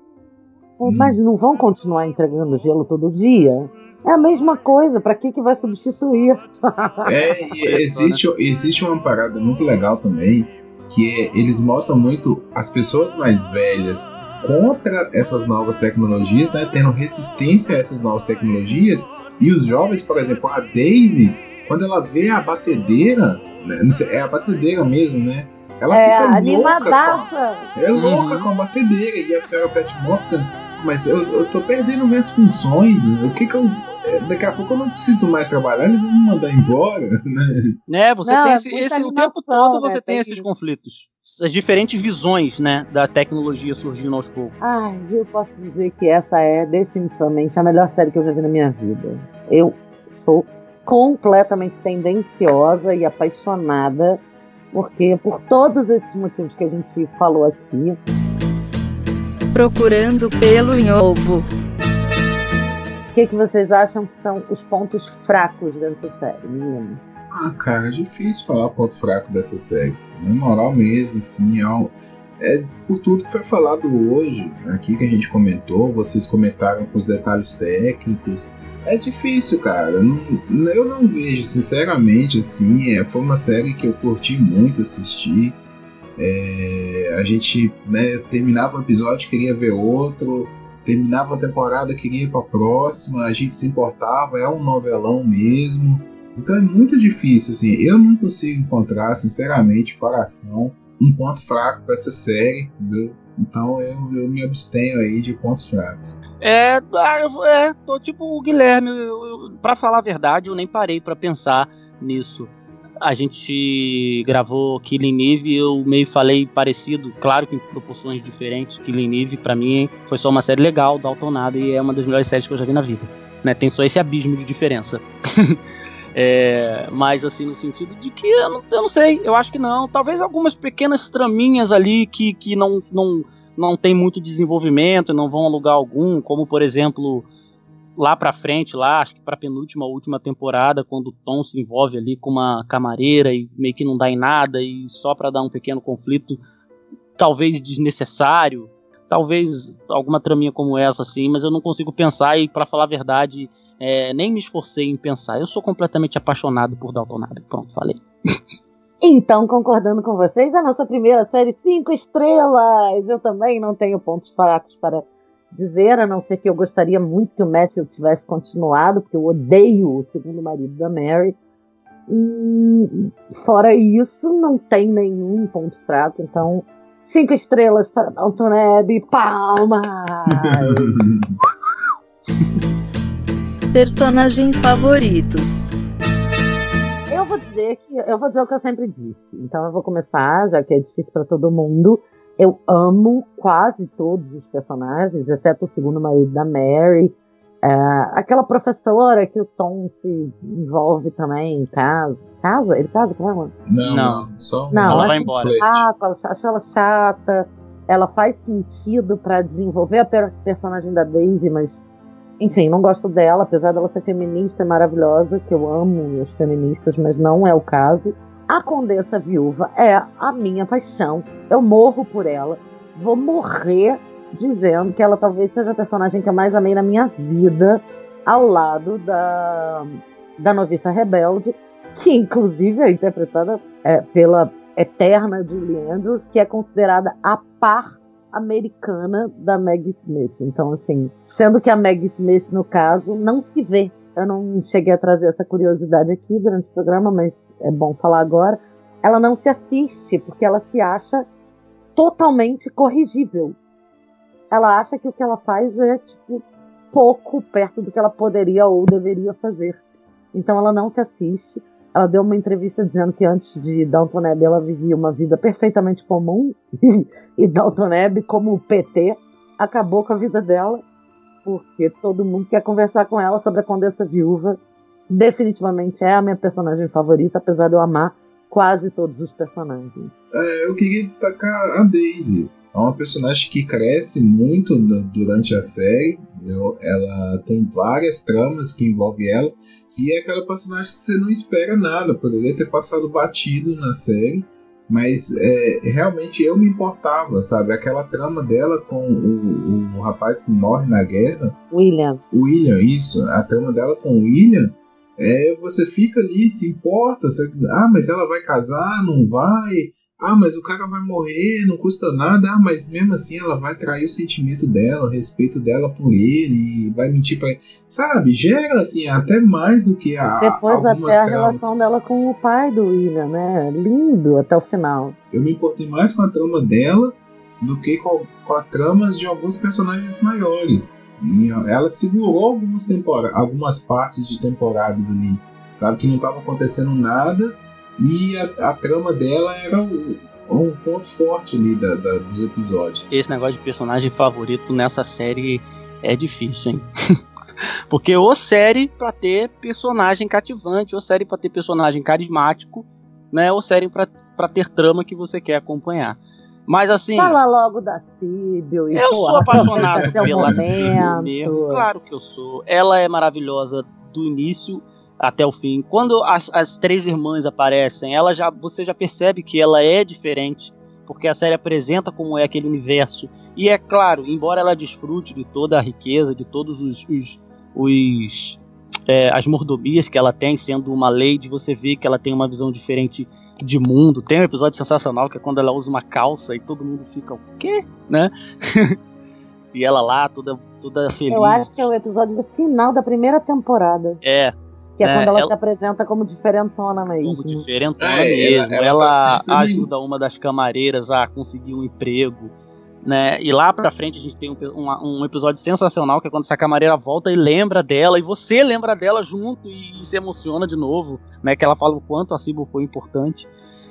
Hum. Mas não vão continuar entregando gelo todo dia? É a mesma coisa, pra que, que vai substituir? É, e existe, existe uma parada muito legal também, que é, eles mostram muito as pessoas mais velhas contra essas novas tecnologias, né, tendo resistência a essas novas tecnologias, e os jovens, por exemplo, a Daisy, quando ela vê a batedeira, né, não sei, é a batedeira mesmo, né? Ela é fica louca. animadaça. Com, é louca Uhum. com a batedeira. E a senhora Pat Morgan, mas eu, eu tô perdendo minhas funções. O que que eu. é, Daqui a pouco eu não preciso mais trabalhar, eles vão me mandar embora, né? Né, você Não, tem é esse, esse- o tempo todo né, você tem tem esses que- conflitos. As diferentes visões, né, da tecnologia surgindo aos poucos. Ai, eu posso dizer que essa é definitivamente a melhor série que eu já vi na minha vida. Eu sou completamente tendenciosa e apaixonada, porque por todos esses motivos que a gente falou aqui, Procurando pelo ovo. o que, que vocês acham que são os pontos fracos dessa série, meninos? Ah, cara, é difícil falar ponto fraco dessa série. Na moral mesmo, assim, é, um- é por tudo que foi falado hoje, aqui que a gente comentou, vocês comentaram com os detalhes técnicos. É difícil, cara. Eu não, eu não vejo, sinceramente, assim. É, foi uma série que eu curti muito assistir. É, a gente né, terminava o episódio, queria ver outro. Terminava a temporada, queria ir pra próxima. A gente se importava, é um novelão mesmo. Então é muito difícil, assim. Eu não consigo encontrar, sinceramente, coração, um ponto fraco pra essa série, entendeu? Então eu, eu me abstenho aí de pontos fracos. É, é, tô tipo o Guilherme. Pra falar a verdade, eu nem parei pra pensar nisso. A gente gravou Killing Eve e eu meio falei parecido, claro que em proporções diferentes. Killing Eve, pra mim, foi só uma série legal, Dalton Nada, e é uma das melhores séries que eu já vi na vida. Né? Tem só esse abismo de diferença. É, mas assim, no sentido de que eu não, eu não sei, eu acho que não. Talvez algumas pequenas traminhas ali que, que não, não, não tem muito desenvolvimento, não vão a lugar algum, como por exemplo, lá pra frente, lá, acho que pra penúltima ou última temporada, quando o Tom se envolve ali com uma camareira e meio que não dá em nada e só pra dar um pequeno conflito, talvez desnecessário, talvez alguma traminha como essa assim, mas eu não consigo pensar e pra falar a verdade, é, nem me esforcei em pensar. Eu sou completamente apaixonado por Dalton Nada. Pronto, falei. Então, concordando com vocês, a nossa primeira série, cinco estrelas! Eu também não tenho pontos fracos para dizer, a não ser que eu gostaria muito que o Matthew tivesse continuado, porque eu odeio o segundo marido da Mary. Hum, fora isso, não tem nenhum ponto fraco, então, cinco estrelas para Dalton Abbey, palmas! Personagens favoritos. Eu vou dizer que eu vou dizer o que eu sempre disse. Então eu vou começar, já que é difícil para todo mundo. Eu amo quase todos os personagens, exceto o segundo marido da Mary. É, aquela professora que o Tom se envolve também em casa. Casa? Ele casa com ela? Não, Não. não, só um- Não, Ela vai embora. chata, ela- acho ela chata. Ela faz sentido pra desenvolver a per- personagem da Daisy, mas enfim, não gosto dela, apesar dela ser feminista e maravilhosa, que eu amo as feministas, mas não é o caso. A Condessa Viúva é a minha paixão. Eu morro por ela. Vou morrer dizendo que ela talvez seja a personagem que eu mais amei na minha vida, ao lado da, da noviça rebelde, que inclusive é interpretada é, pela eterna Julie Andrews, que é considerada a par americana da Maggie Smith. Então, assim, sendo que a Maggie Smith, no caso, não se vê. Eu não cheguei a trazer essa curiosidade aqui durante o programa, mas é bom falar agora. Ela não se assiste, porque ela se acha totalmente corrigível. Ela acha que o que ela faz é, tipo, pouco perto do que ela poderia ou deveria fazer. Então ela não se assiste. Ela deu uma entrevista dizendo que antes de Downton Abbey ela vivia uma vida perfeitamente comum e Downton Abbey, como o PT, acabou com a vida dela porque todo mundo quer conversar com ela sobre a Condessa Viúva. Definitivamente é a minha personagem favorita, apesar de eu amar quase todos os personagens. É, eu queria destacar a Daisy. É uma personagem que cresce muito durante a série. Entendeu? Ela tem várias tramas que envolvem ela. E é aquela personagem que você não espera nada. Poderia ter passado batido na série. Mas é, realmente eu me importava, sabe? Aquela trama dela com o, o rapaz que morre na guerra. William. William, isso. A trama dela com o William. É, você fica ali, se importa. Você, ah, mas ela vai casar, não vai? Ah, mas o cara vai morrer, não custa nada. Ah, mas mesmo assim ela vai trair o sentimento dela, o respeito dela por ele, vai mentir pra ele. Sabe, gera assim, até mais do que a. Depois até a relação dela com o pai do William, né? Lindo até o final. Eu me importei mais com a trama dela do que com, com a tramas de alguns personagens maiores. E ela segurou algumas temporadas, algumas partes de temporadas ali. Sabe, que não estava acontecendo nada e a, a trama dela era um, um ponto forte ali da, da, dos episódios. Esse negócio de personagem favorito nessa série é difícil, hein? Porque ou série pra ter personagem cativante, ou série pra ter personagem carismático, né? Ou série pra, pra ter trama que você quer acompanhar. Mas assim. Fala logo da Síbil. Eu sou apaixonado pela Síbil Claro que eu sou. Ela é maravilhosa do início até o fim. Quando as, as três irmãs aparecem, ela já você já percebe que ela é diferente, porque a série apresenta como é aquele universo. E é claro, embora ela desfrute de toda a riqueza, de todos os, os, os é, as mordomias que ela tem, sendo uma lady, você vê que ela tem uma visão diferente de mundo. Tem um episódio sensacional que é quando ela usa uma calça e todo mundo fica o quê, né? e ela lá toda toda feliz. Eu acho que é o episódio final da primeira temporada. É, que é, é quando ela, ela, se apresenta como diferentona mesmo. Como diferentona é, mesmo. Ela, ela, ela ajuda uma das camareiras a conseguir um emprego. Né? E lá pra frente a gente tem um, um, um, episódio sensacional que é quando essa camareira volta e lembra dela, e você lembra dela junto e, e se emociona de novo, né? Que ela fala o quanto a Sibyl foi importante.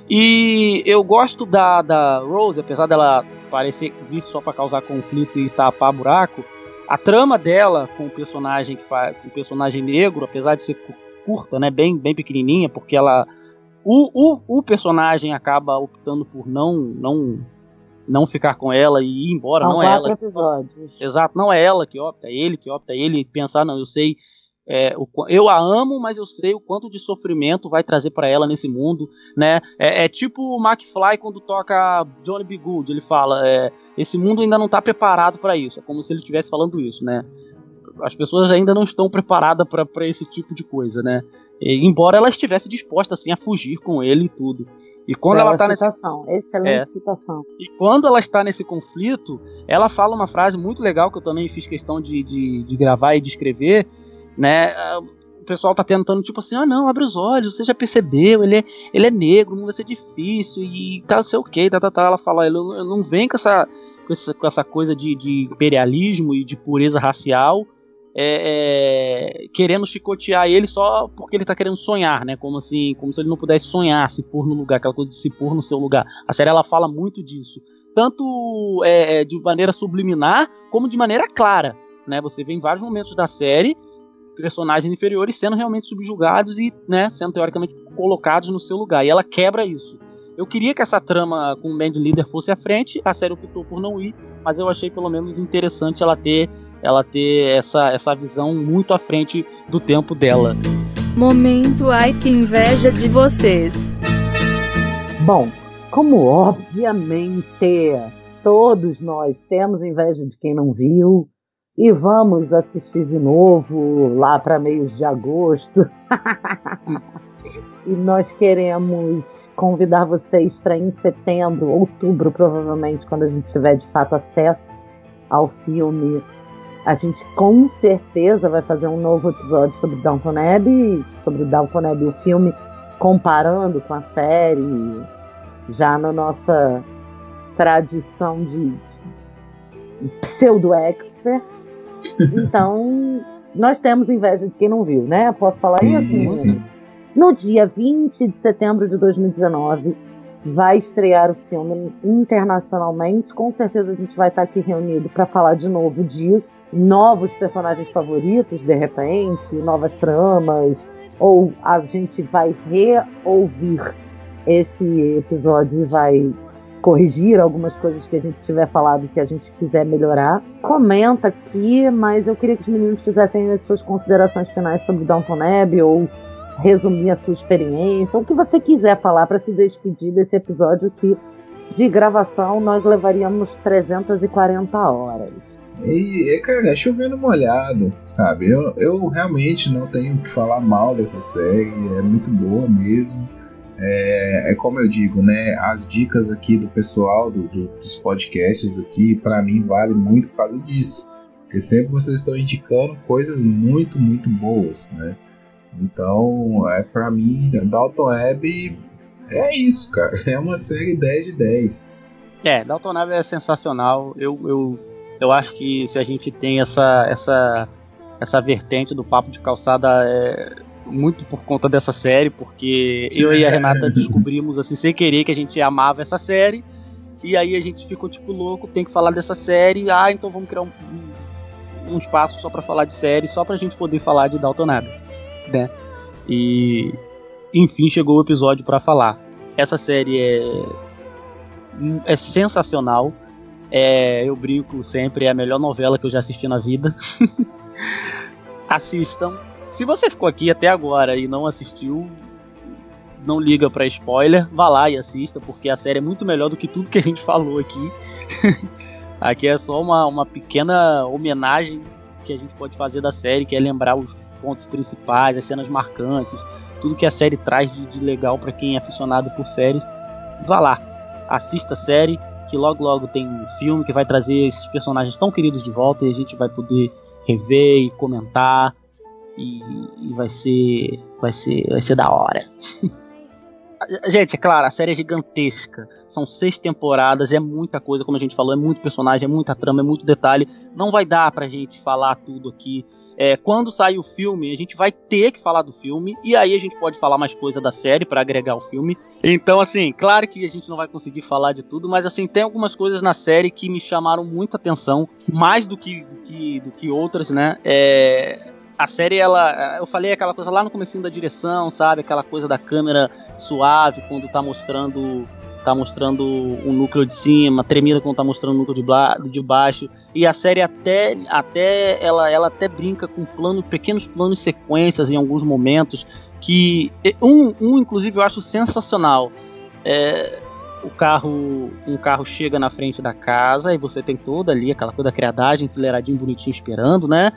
E eu gosto da, da Rose, apesar dela parecer vir só para causar conflito e tapar buraco, a trama dela com o personagem que faz, o personagem negro, apesar de ser curta, né, bem, bem pequenininha, porque ela o, o, o personagem acaba optando por não não não ficar com ela e ir embora, não, não é ela. Episódios. Exato, não é ela que opta, é ele que opta, é ele pensar, não, eu sei é, eu a amo, mas eu sei o quanto de sofrimento vai trazer para ela nesse mundo, né? É, é, tipo o McFly quando toca Johnny B. Good, ele fala, é, esse mundo ainda não está preparado para isso. É como se ele estivesse falando isso, né? As pessoas ainda não estão preparadas para esse tipo de coisa, né? E, embora ela estivesse disposta assim a fugir com ele e tudo. E quando Bela ela tá nesse excelente é, situação. E quando ela está nesse conflito, ela fala uma frase muito legal que eu também fiz questão de, de, de gravar e de escrever, né? O pessoal tá tentando, tipo assim, ah não, abre os olhos, você já percebeu, ele é, ele é negro, não vai ser difícil, e tá, não sei o que, tá, tá, tá. Ela fala, ele não vem com essa, com essa, com essa coisa de, de imperialismo e de pureza racial, é, é, querendo chicotear ele só porque ele tá querendo sonhar, né? Como assim, como se ele não pudesse sonhar, se pôr no lugar, aquela coisa de se pôr no seu lugar. A série ela fala muito disso, tanto é, é de maneira subliminar como de maneira clara, né? Você vê em vários momentos da série personagens inferiores sendo realmente subjugados e, né, sendo teoricamente colocados no seu lugar. E ela quebra isso. Eu queria que essa trama com o Band Leader fosse à frente, a série optou por não ir, mas eu achei pelo menos interessante ela ter ela ter essa, essa visão muito à frente do tempo dela. Momento ai que inveja de vocês. Bom, como obviamente todos nós temos inveja de quem não viu, e vamos assistir de novo lá para meios de agosto. e nós queremos convidar vocês para em setembro, outubro, provavelmente, quando a gente tiver de fato acesso ao filme, a gente com certeza vai fazer um novo episódio sobre Downton Abbey, sobre Downton Abbey o filme, comparando com a série, já na nossa tradição de pseudo-experts. Então, nós temos inveja de quem não viu, né? Posso falar sim, isso? Sim. No dia 20 de setembro de 2019, vai estrear o filme internacionalmente. Com certeza a gente vai estar aqui reunido para falar de novo disso. Novos personagens favoritos, de repente, novas tramas, ou a gente vai reouvir esse episódio e vai corrigir algumas coisas que a gente tiver falado que a gente quiser melhorar. Comenta aqui, mas eu queria que os meninos fizessem as suas considerações finais sobre Downton Abbey ou resumir a sua experiência, ou o que você quiser falar para se despedir desse episódio que de gravação nós levaríamos 340 horas. E, cara, é chovendo molhado, sabe? Eu, eu realmente não tenho que falar mal dessa série, é muito boa mesmo. É, é como eu digo, né? As dicas aqui do pessoal do, do, dos podcasts aqui, para mim, vale muito por causa disso. Porque sempre vocês estão indicando coisas muito, muito boas, né? Então, é para mim, Dalton Web é isso, cara. É uma série 10 de 10. É, Dalton Web é sensacional. Eu, eu, eu acho que se a gente tem essa, essa, essa vertente do papo de calçada é muito por conta dessa série, porque eu e a Renata descobrimos assim sem querer que a gente amava essa série. E aí a gente ficou tipo louco, tem que falar dessa série. Ah, então vamos criar um, um, espaço só para falar de série, só pra gente poder falar de Dalton Web né? E enfim chegou o episódio para falar. Essa série é é sensacional. É, eu brinco sempre, é a melhor novela que eu já assisti na vida. Assistam. Se você ficou aqui até agora e não assistiu, não liga para spoiler, vá lá e assista, porque a série é muito melhor do que tudo que a gente falou aqui. aqui é só uma, uma pequena homenagem que a gente pode fazer da série, que é lembrar os pontos principais, as cenas marcantes, tudo que a série traz de, de legal para quem é aficionado por séries, vá lá, assista a série, que logo logo tem um filme que vai trazer esses personagens tão queridos de volta e a gente vai poder rever e comentar e, e vai ser vai ser vai ser da hora. Gente, é claro, a série é gigantesca. São seis temporadas, é muita coisa, como a gente falou, é muito personagem, é muita trama, é muito detalhe. Não vai dar pra gente falar tudo aqui é, quando sair o filme, a gente vai ter que falar do filme, e aí a gente pode falar mais coisa da série para agregar o filme. Então, assim, claro que a gente não vai conseguir falar de tudo, mas assim, tem algumas coisas na série que me chamaram muita atenção, mais do que, do que, do que outras, né? É, a série, ela. Eu falei aquela coisa lá no começo da direção, sabe? Aquela coisa da câmera suave quando tá mostrando tá mostrando o núcleo de cima, tremida quando tá mostrando o núcleo de, de baixo. E a série até, até ela, ela até brinca com plano, pequenos planos sequências em alguns momentos. Que um, um inclusive eu acho sensacional. É, o carro um carro chega na frente da casa e você tem toda ali aquela coisa da criadagem, enfileiradinho bonitinho esperando, né?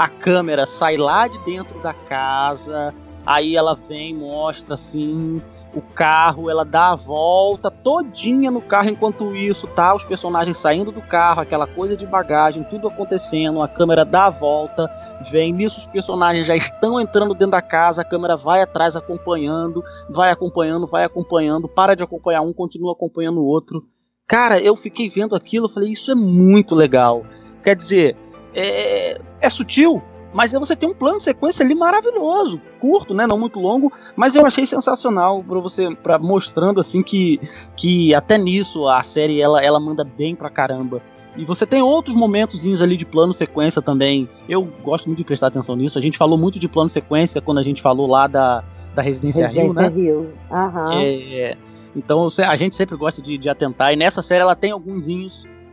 A câmera sai lá de dentro da casa, aí ela vem, mostra assim o carro, ela dá a volta todinha no carro enquanto isso, tá? Os personagens saindo do carro, aquela coisa de bagagem, tudo acontecendo, a câmera dá a volta, vem nisso os personagens já estão entrando dentro da casa, a câmera vai atrás acompanhando, vai acompanhando, vai acompanhando, para de acompanhar um, continua acompanhando o outro. Cara, eu fiquei vendo aquilo, falei, isso é muito legal. Quer dizer, é, é sutil, mas você tem um plano de sequência ali maravilhoso, curto, né, não muito longo, mas eu achei sensacional para você, para mostrando assim que, que até nisso a série ela, ela manda bem pra caramba. E você tem outros momentos ali de plano sequência também. Eu gosto muito de prestar atenção nisso. A gente falou muito de plano sequência quando a gente falou lá da, da Residência, Residência Rio, né? Rio. Aham. É, então a gente sempre gosta de, de atentar. E nessa série ela tem alguns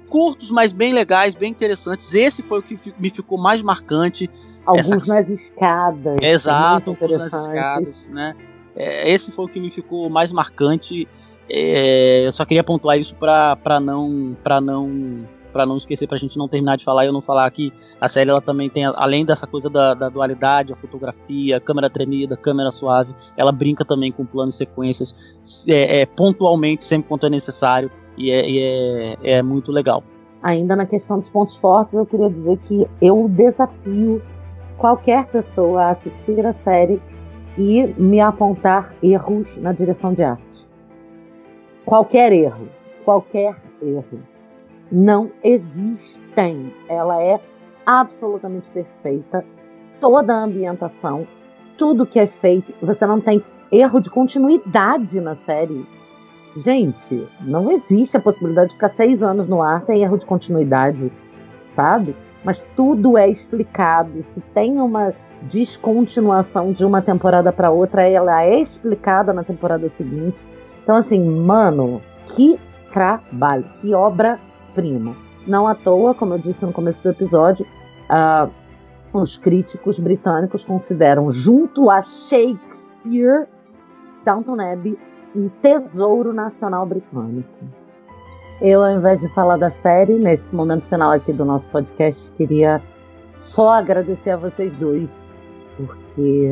curtos, mas bem legais, bem interessantes. Esse foi o que me ficou mais marcante. Alguns Essa... nas escadas. Exato, alguns nas escadas, né? É, esse foi o que me ficou mais marcante. É, eu só queria pontuar isso para não para não para não esquecer, para a gente não terminar de falar e eu não falar que a série ela também tem, além dessa coisa da, da, dualidade, a fotografia, a câmera tremida, câmera suave, ela brinca também com planos e sequências é, é, pontualmente, sempre quando é necessário, e é, e é, é muito legal. Ainda na questão dos pontos fortes, eu queria dizer que eu desafio qualquer pessoa a assistir a série e me apontar erros na direção de arte. Qualquer erro, qualquer erro. Não existem. Ela é absolutamente perfeita. Toda a ambientação, tudo que é feito, você não tem erro de continuidade na série. Gente, não existe a possibilidade de ficar seis anos no ar sem erro de continuidade, sabe? mas tudo é explicado. Se tem uma descontinuação de uma temporada para outra, ela é explicada na temporada seguinte. Então, assim, mano, que trabalho, que obra-prima. Não à toa, como eu disse no começo do episódio, uh, os críticos britânicos consideram, junto a Shakespeare, Downton Abbey um tesouro nacional britânico. Eu, ao invés de falar da série, nesse momento final aqui do nosso podcast, queria só agradecer a vocês dois, porque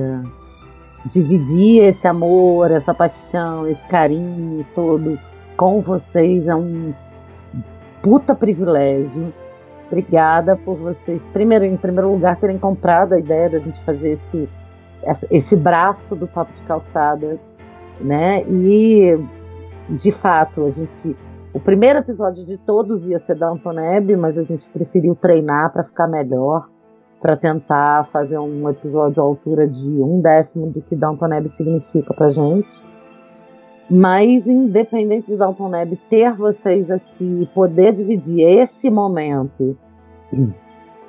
dividir esse amor, essa paixão, esse carinho todo com vocês é um puta privilégio. Obrigada por vocês, primeiro, em primeiro lugar, terem comprado a ideia da gente fazer esse, esse braço do Papo de Calçada, né? E, de fato, a gente. O primeiro episódio de todos ia ser da Antoneb, mas a gente preferiu treinar para ficar melhor para tentar fazer um episódio à altura de um décimo do que Downton Abbey significa pra gente. Mas, independente de Downton ter vocês aqui, poder dividir esse momento,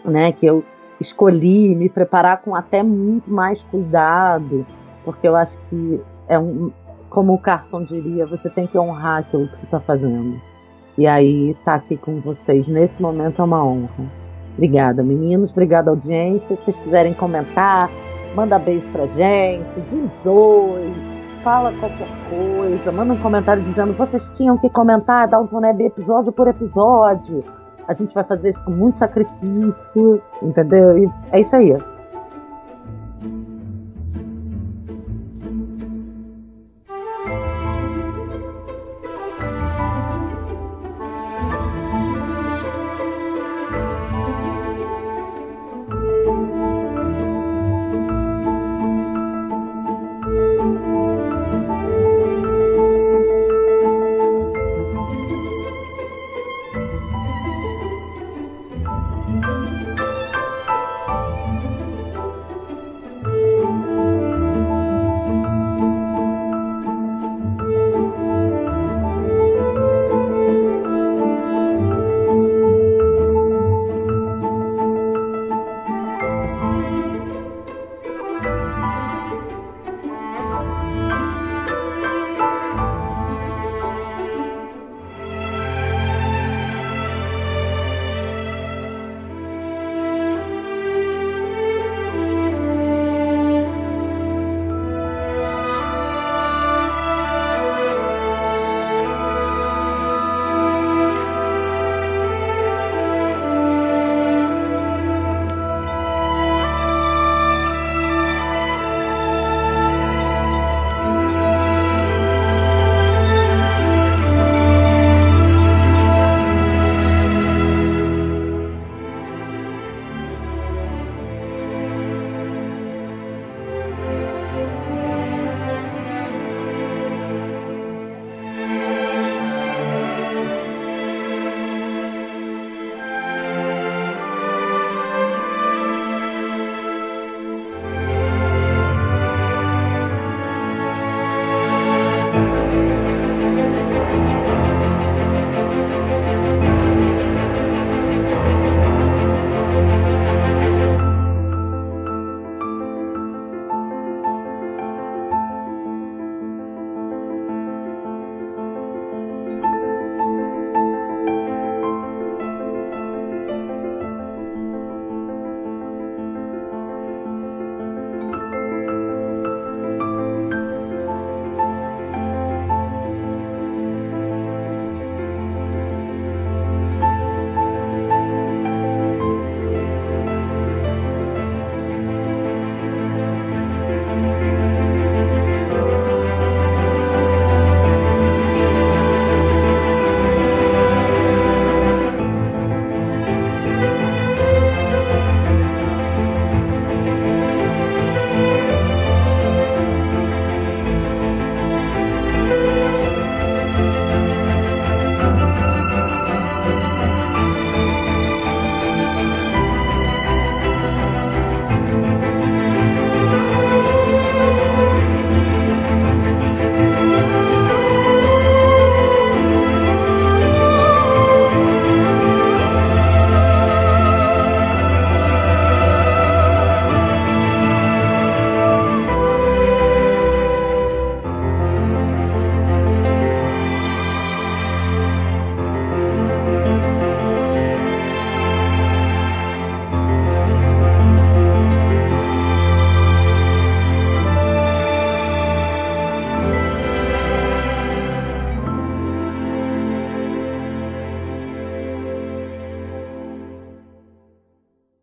né, que eu escolhi me preparar com até muito mais cuidado, porque eu acho que é um, como o Carson diria, você tem que honrar aquilo que você está fazendo. E aí, estar tá aqui com vocês nesse momento é uma honra. Obrigada, meninos. Obrigada, audiência. Se vocês quiserem comentar, manda beijo pra gente, diz oi, fala qualquer coisa, manda um comentário dizendo vocês tinham que comentar, dar um toneb episódio por episódio. A gente vai fazer isso com muito sacrifício, entendeu? E é isso aí.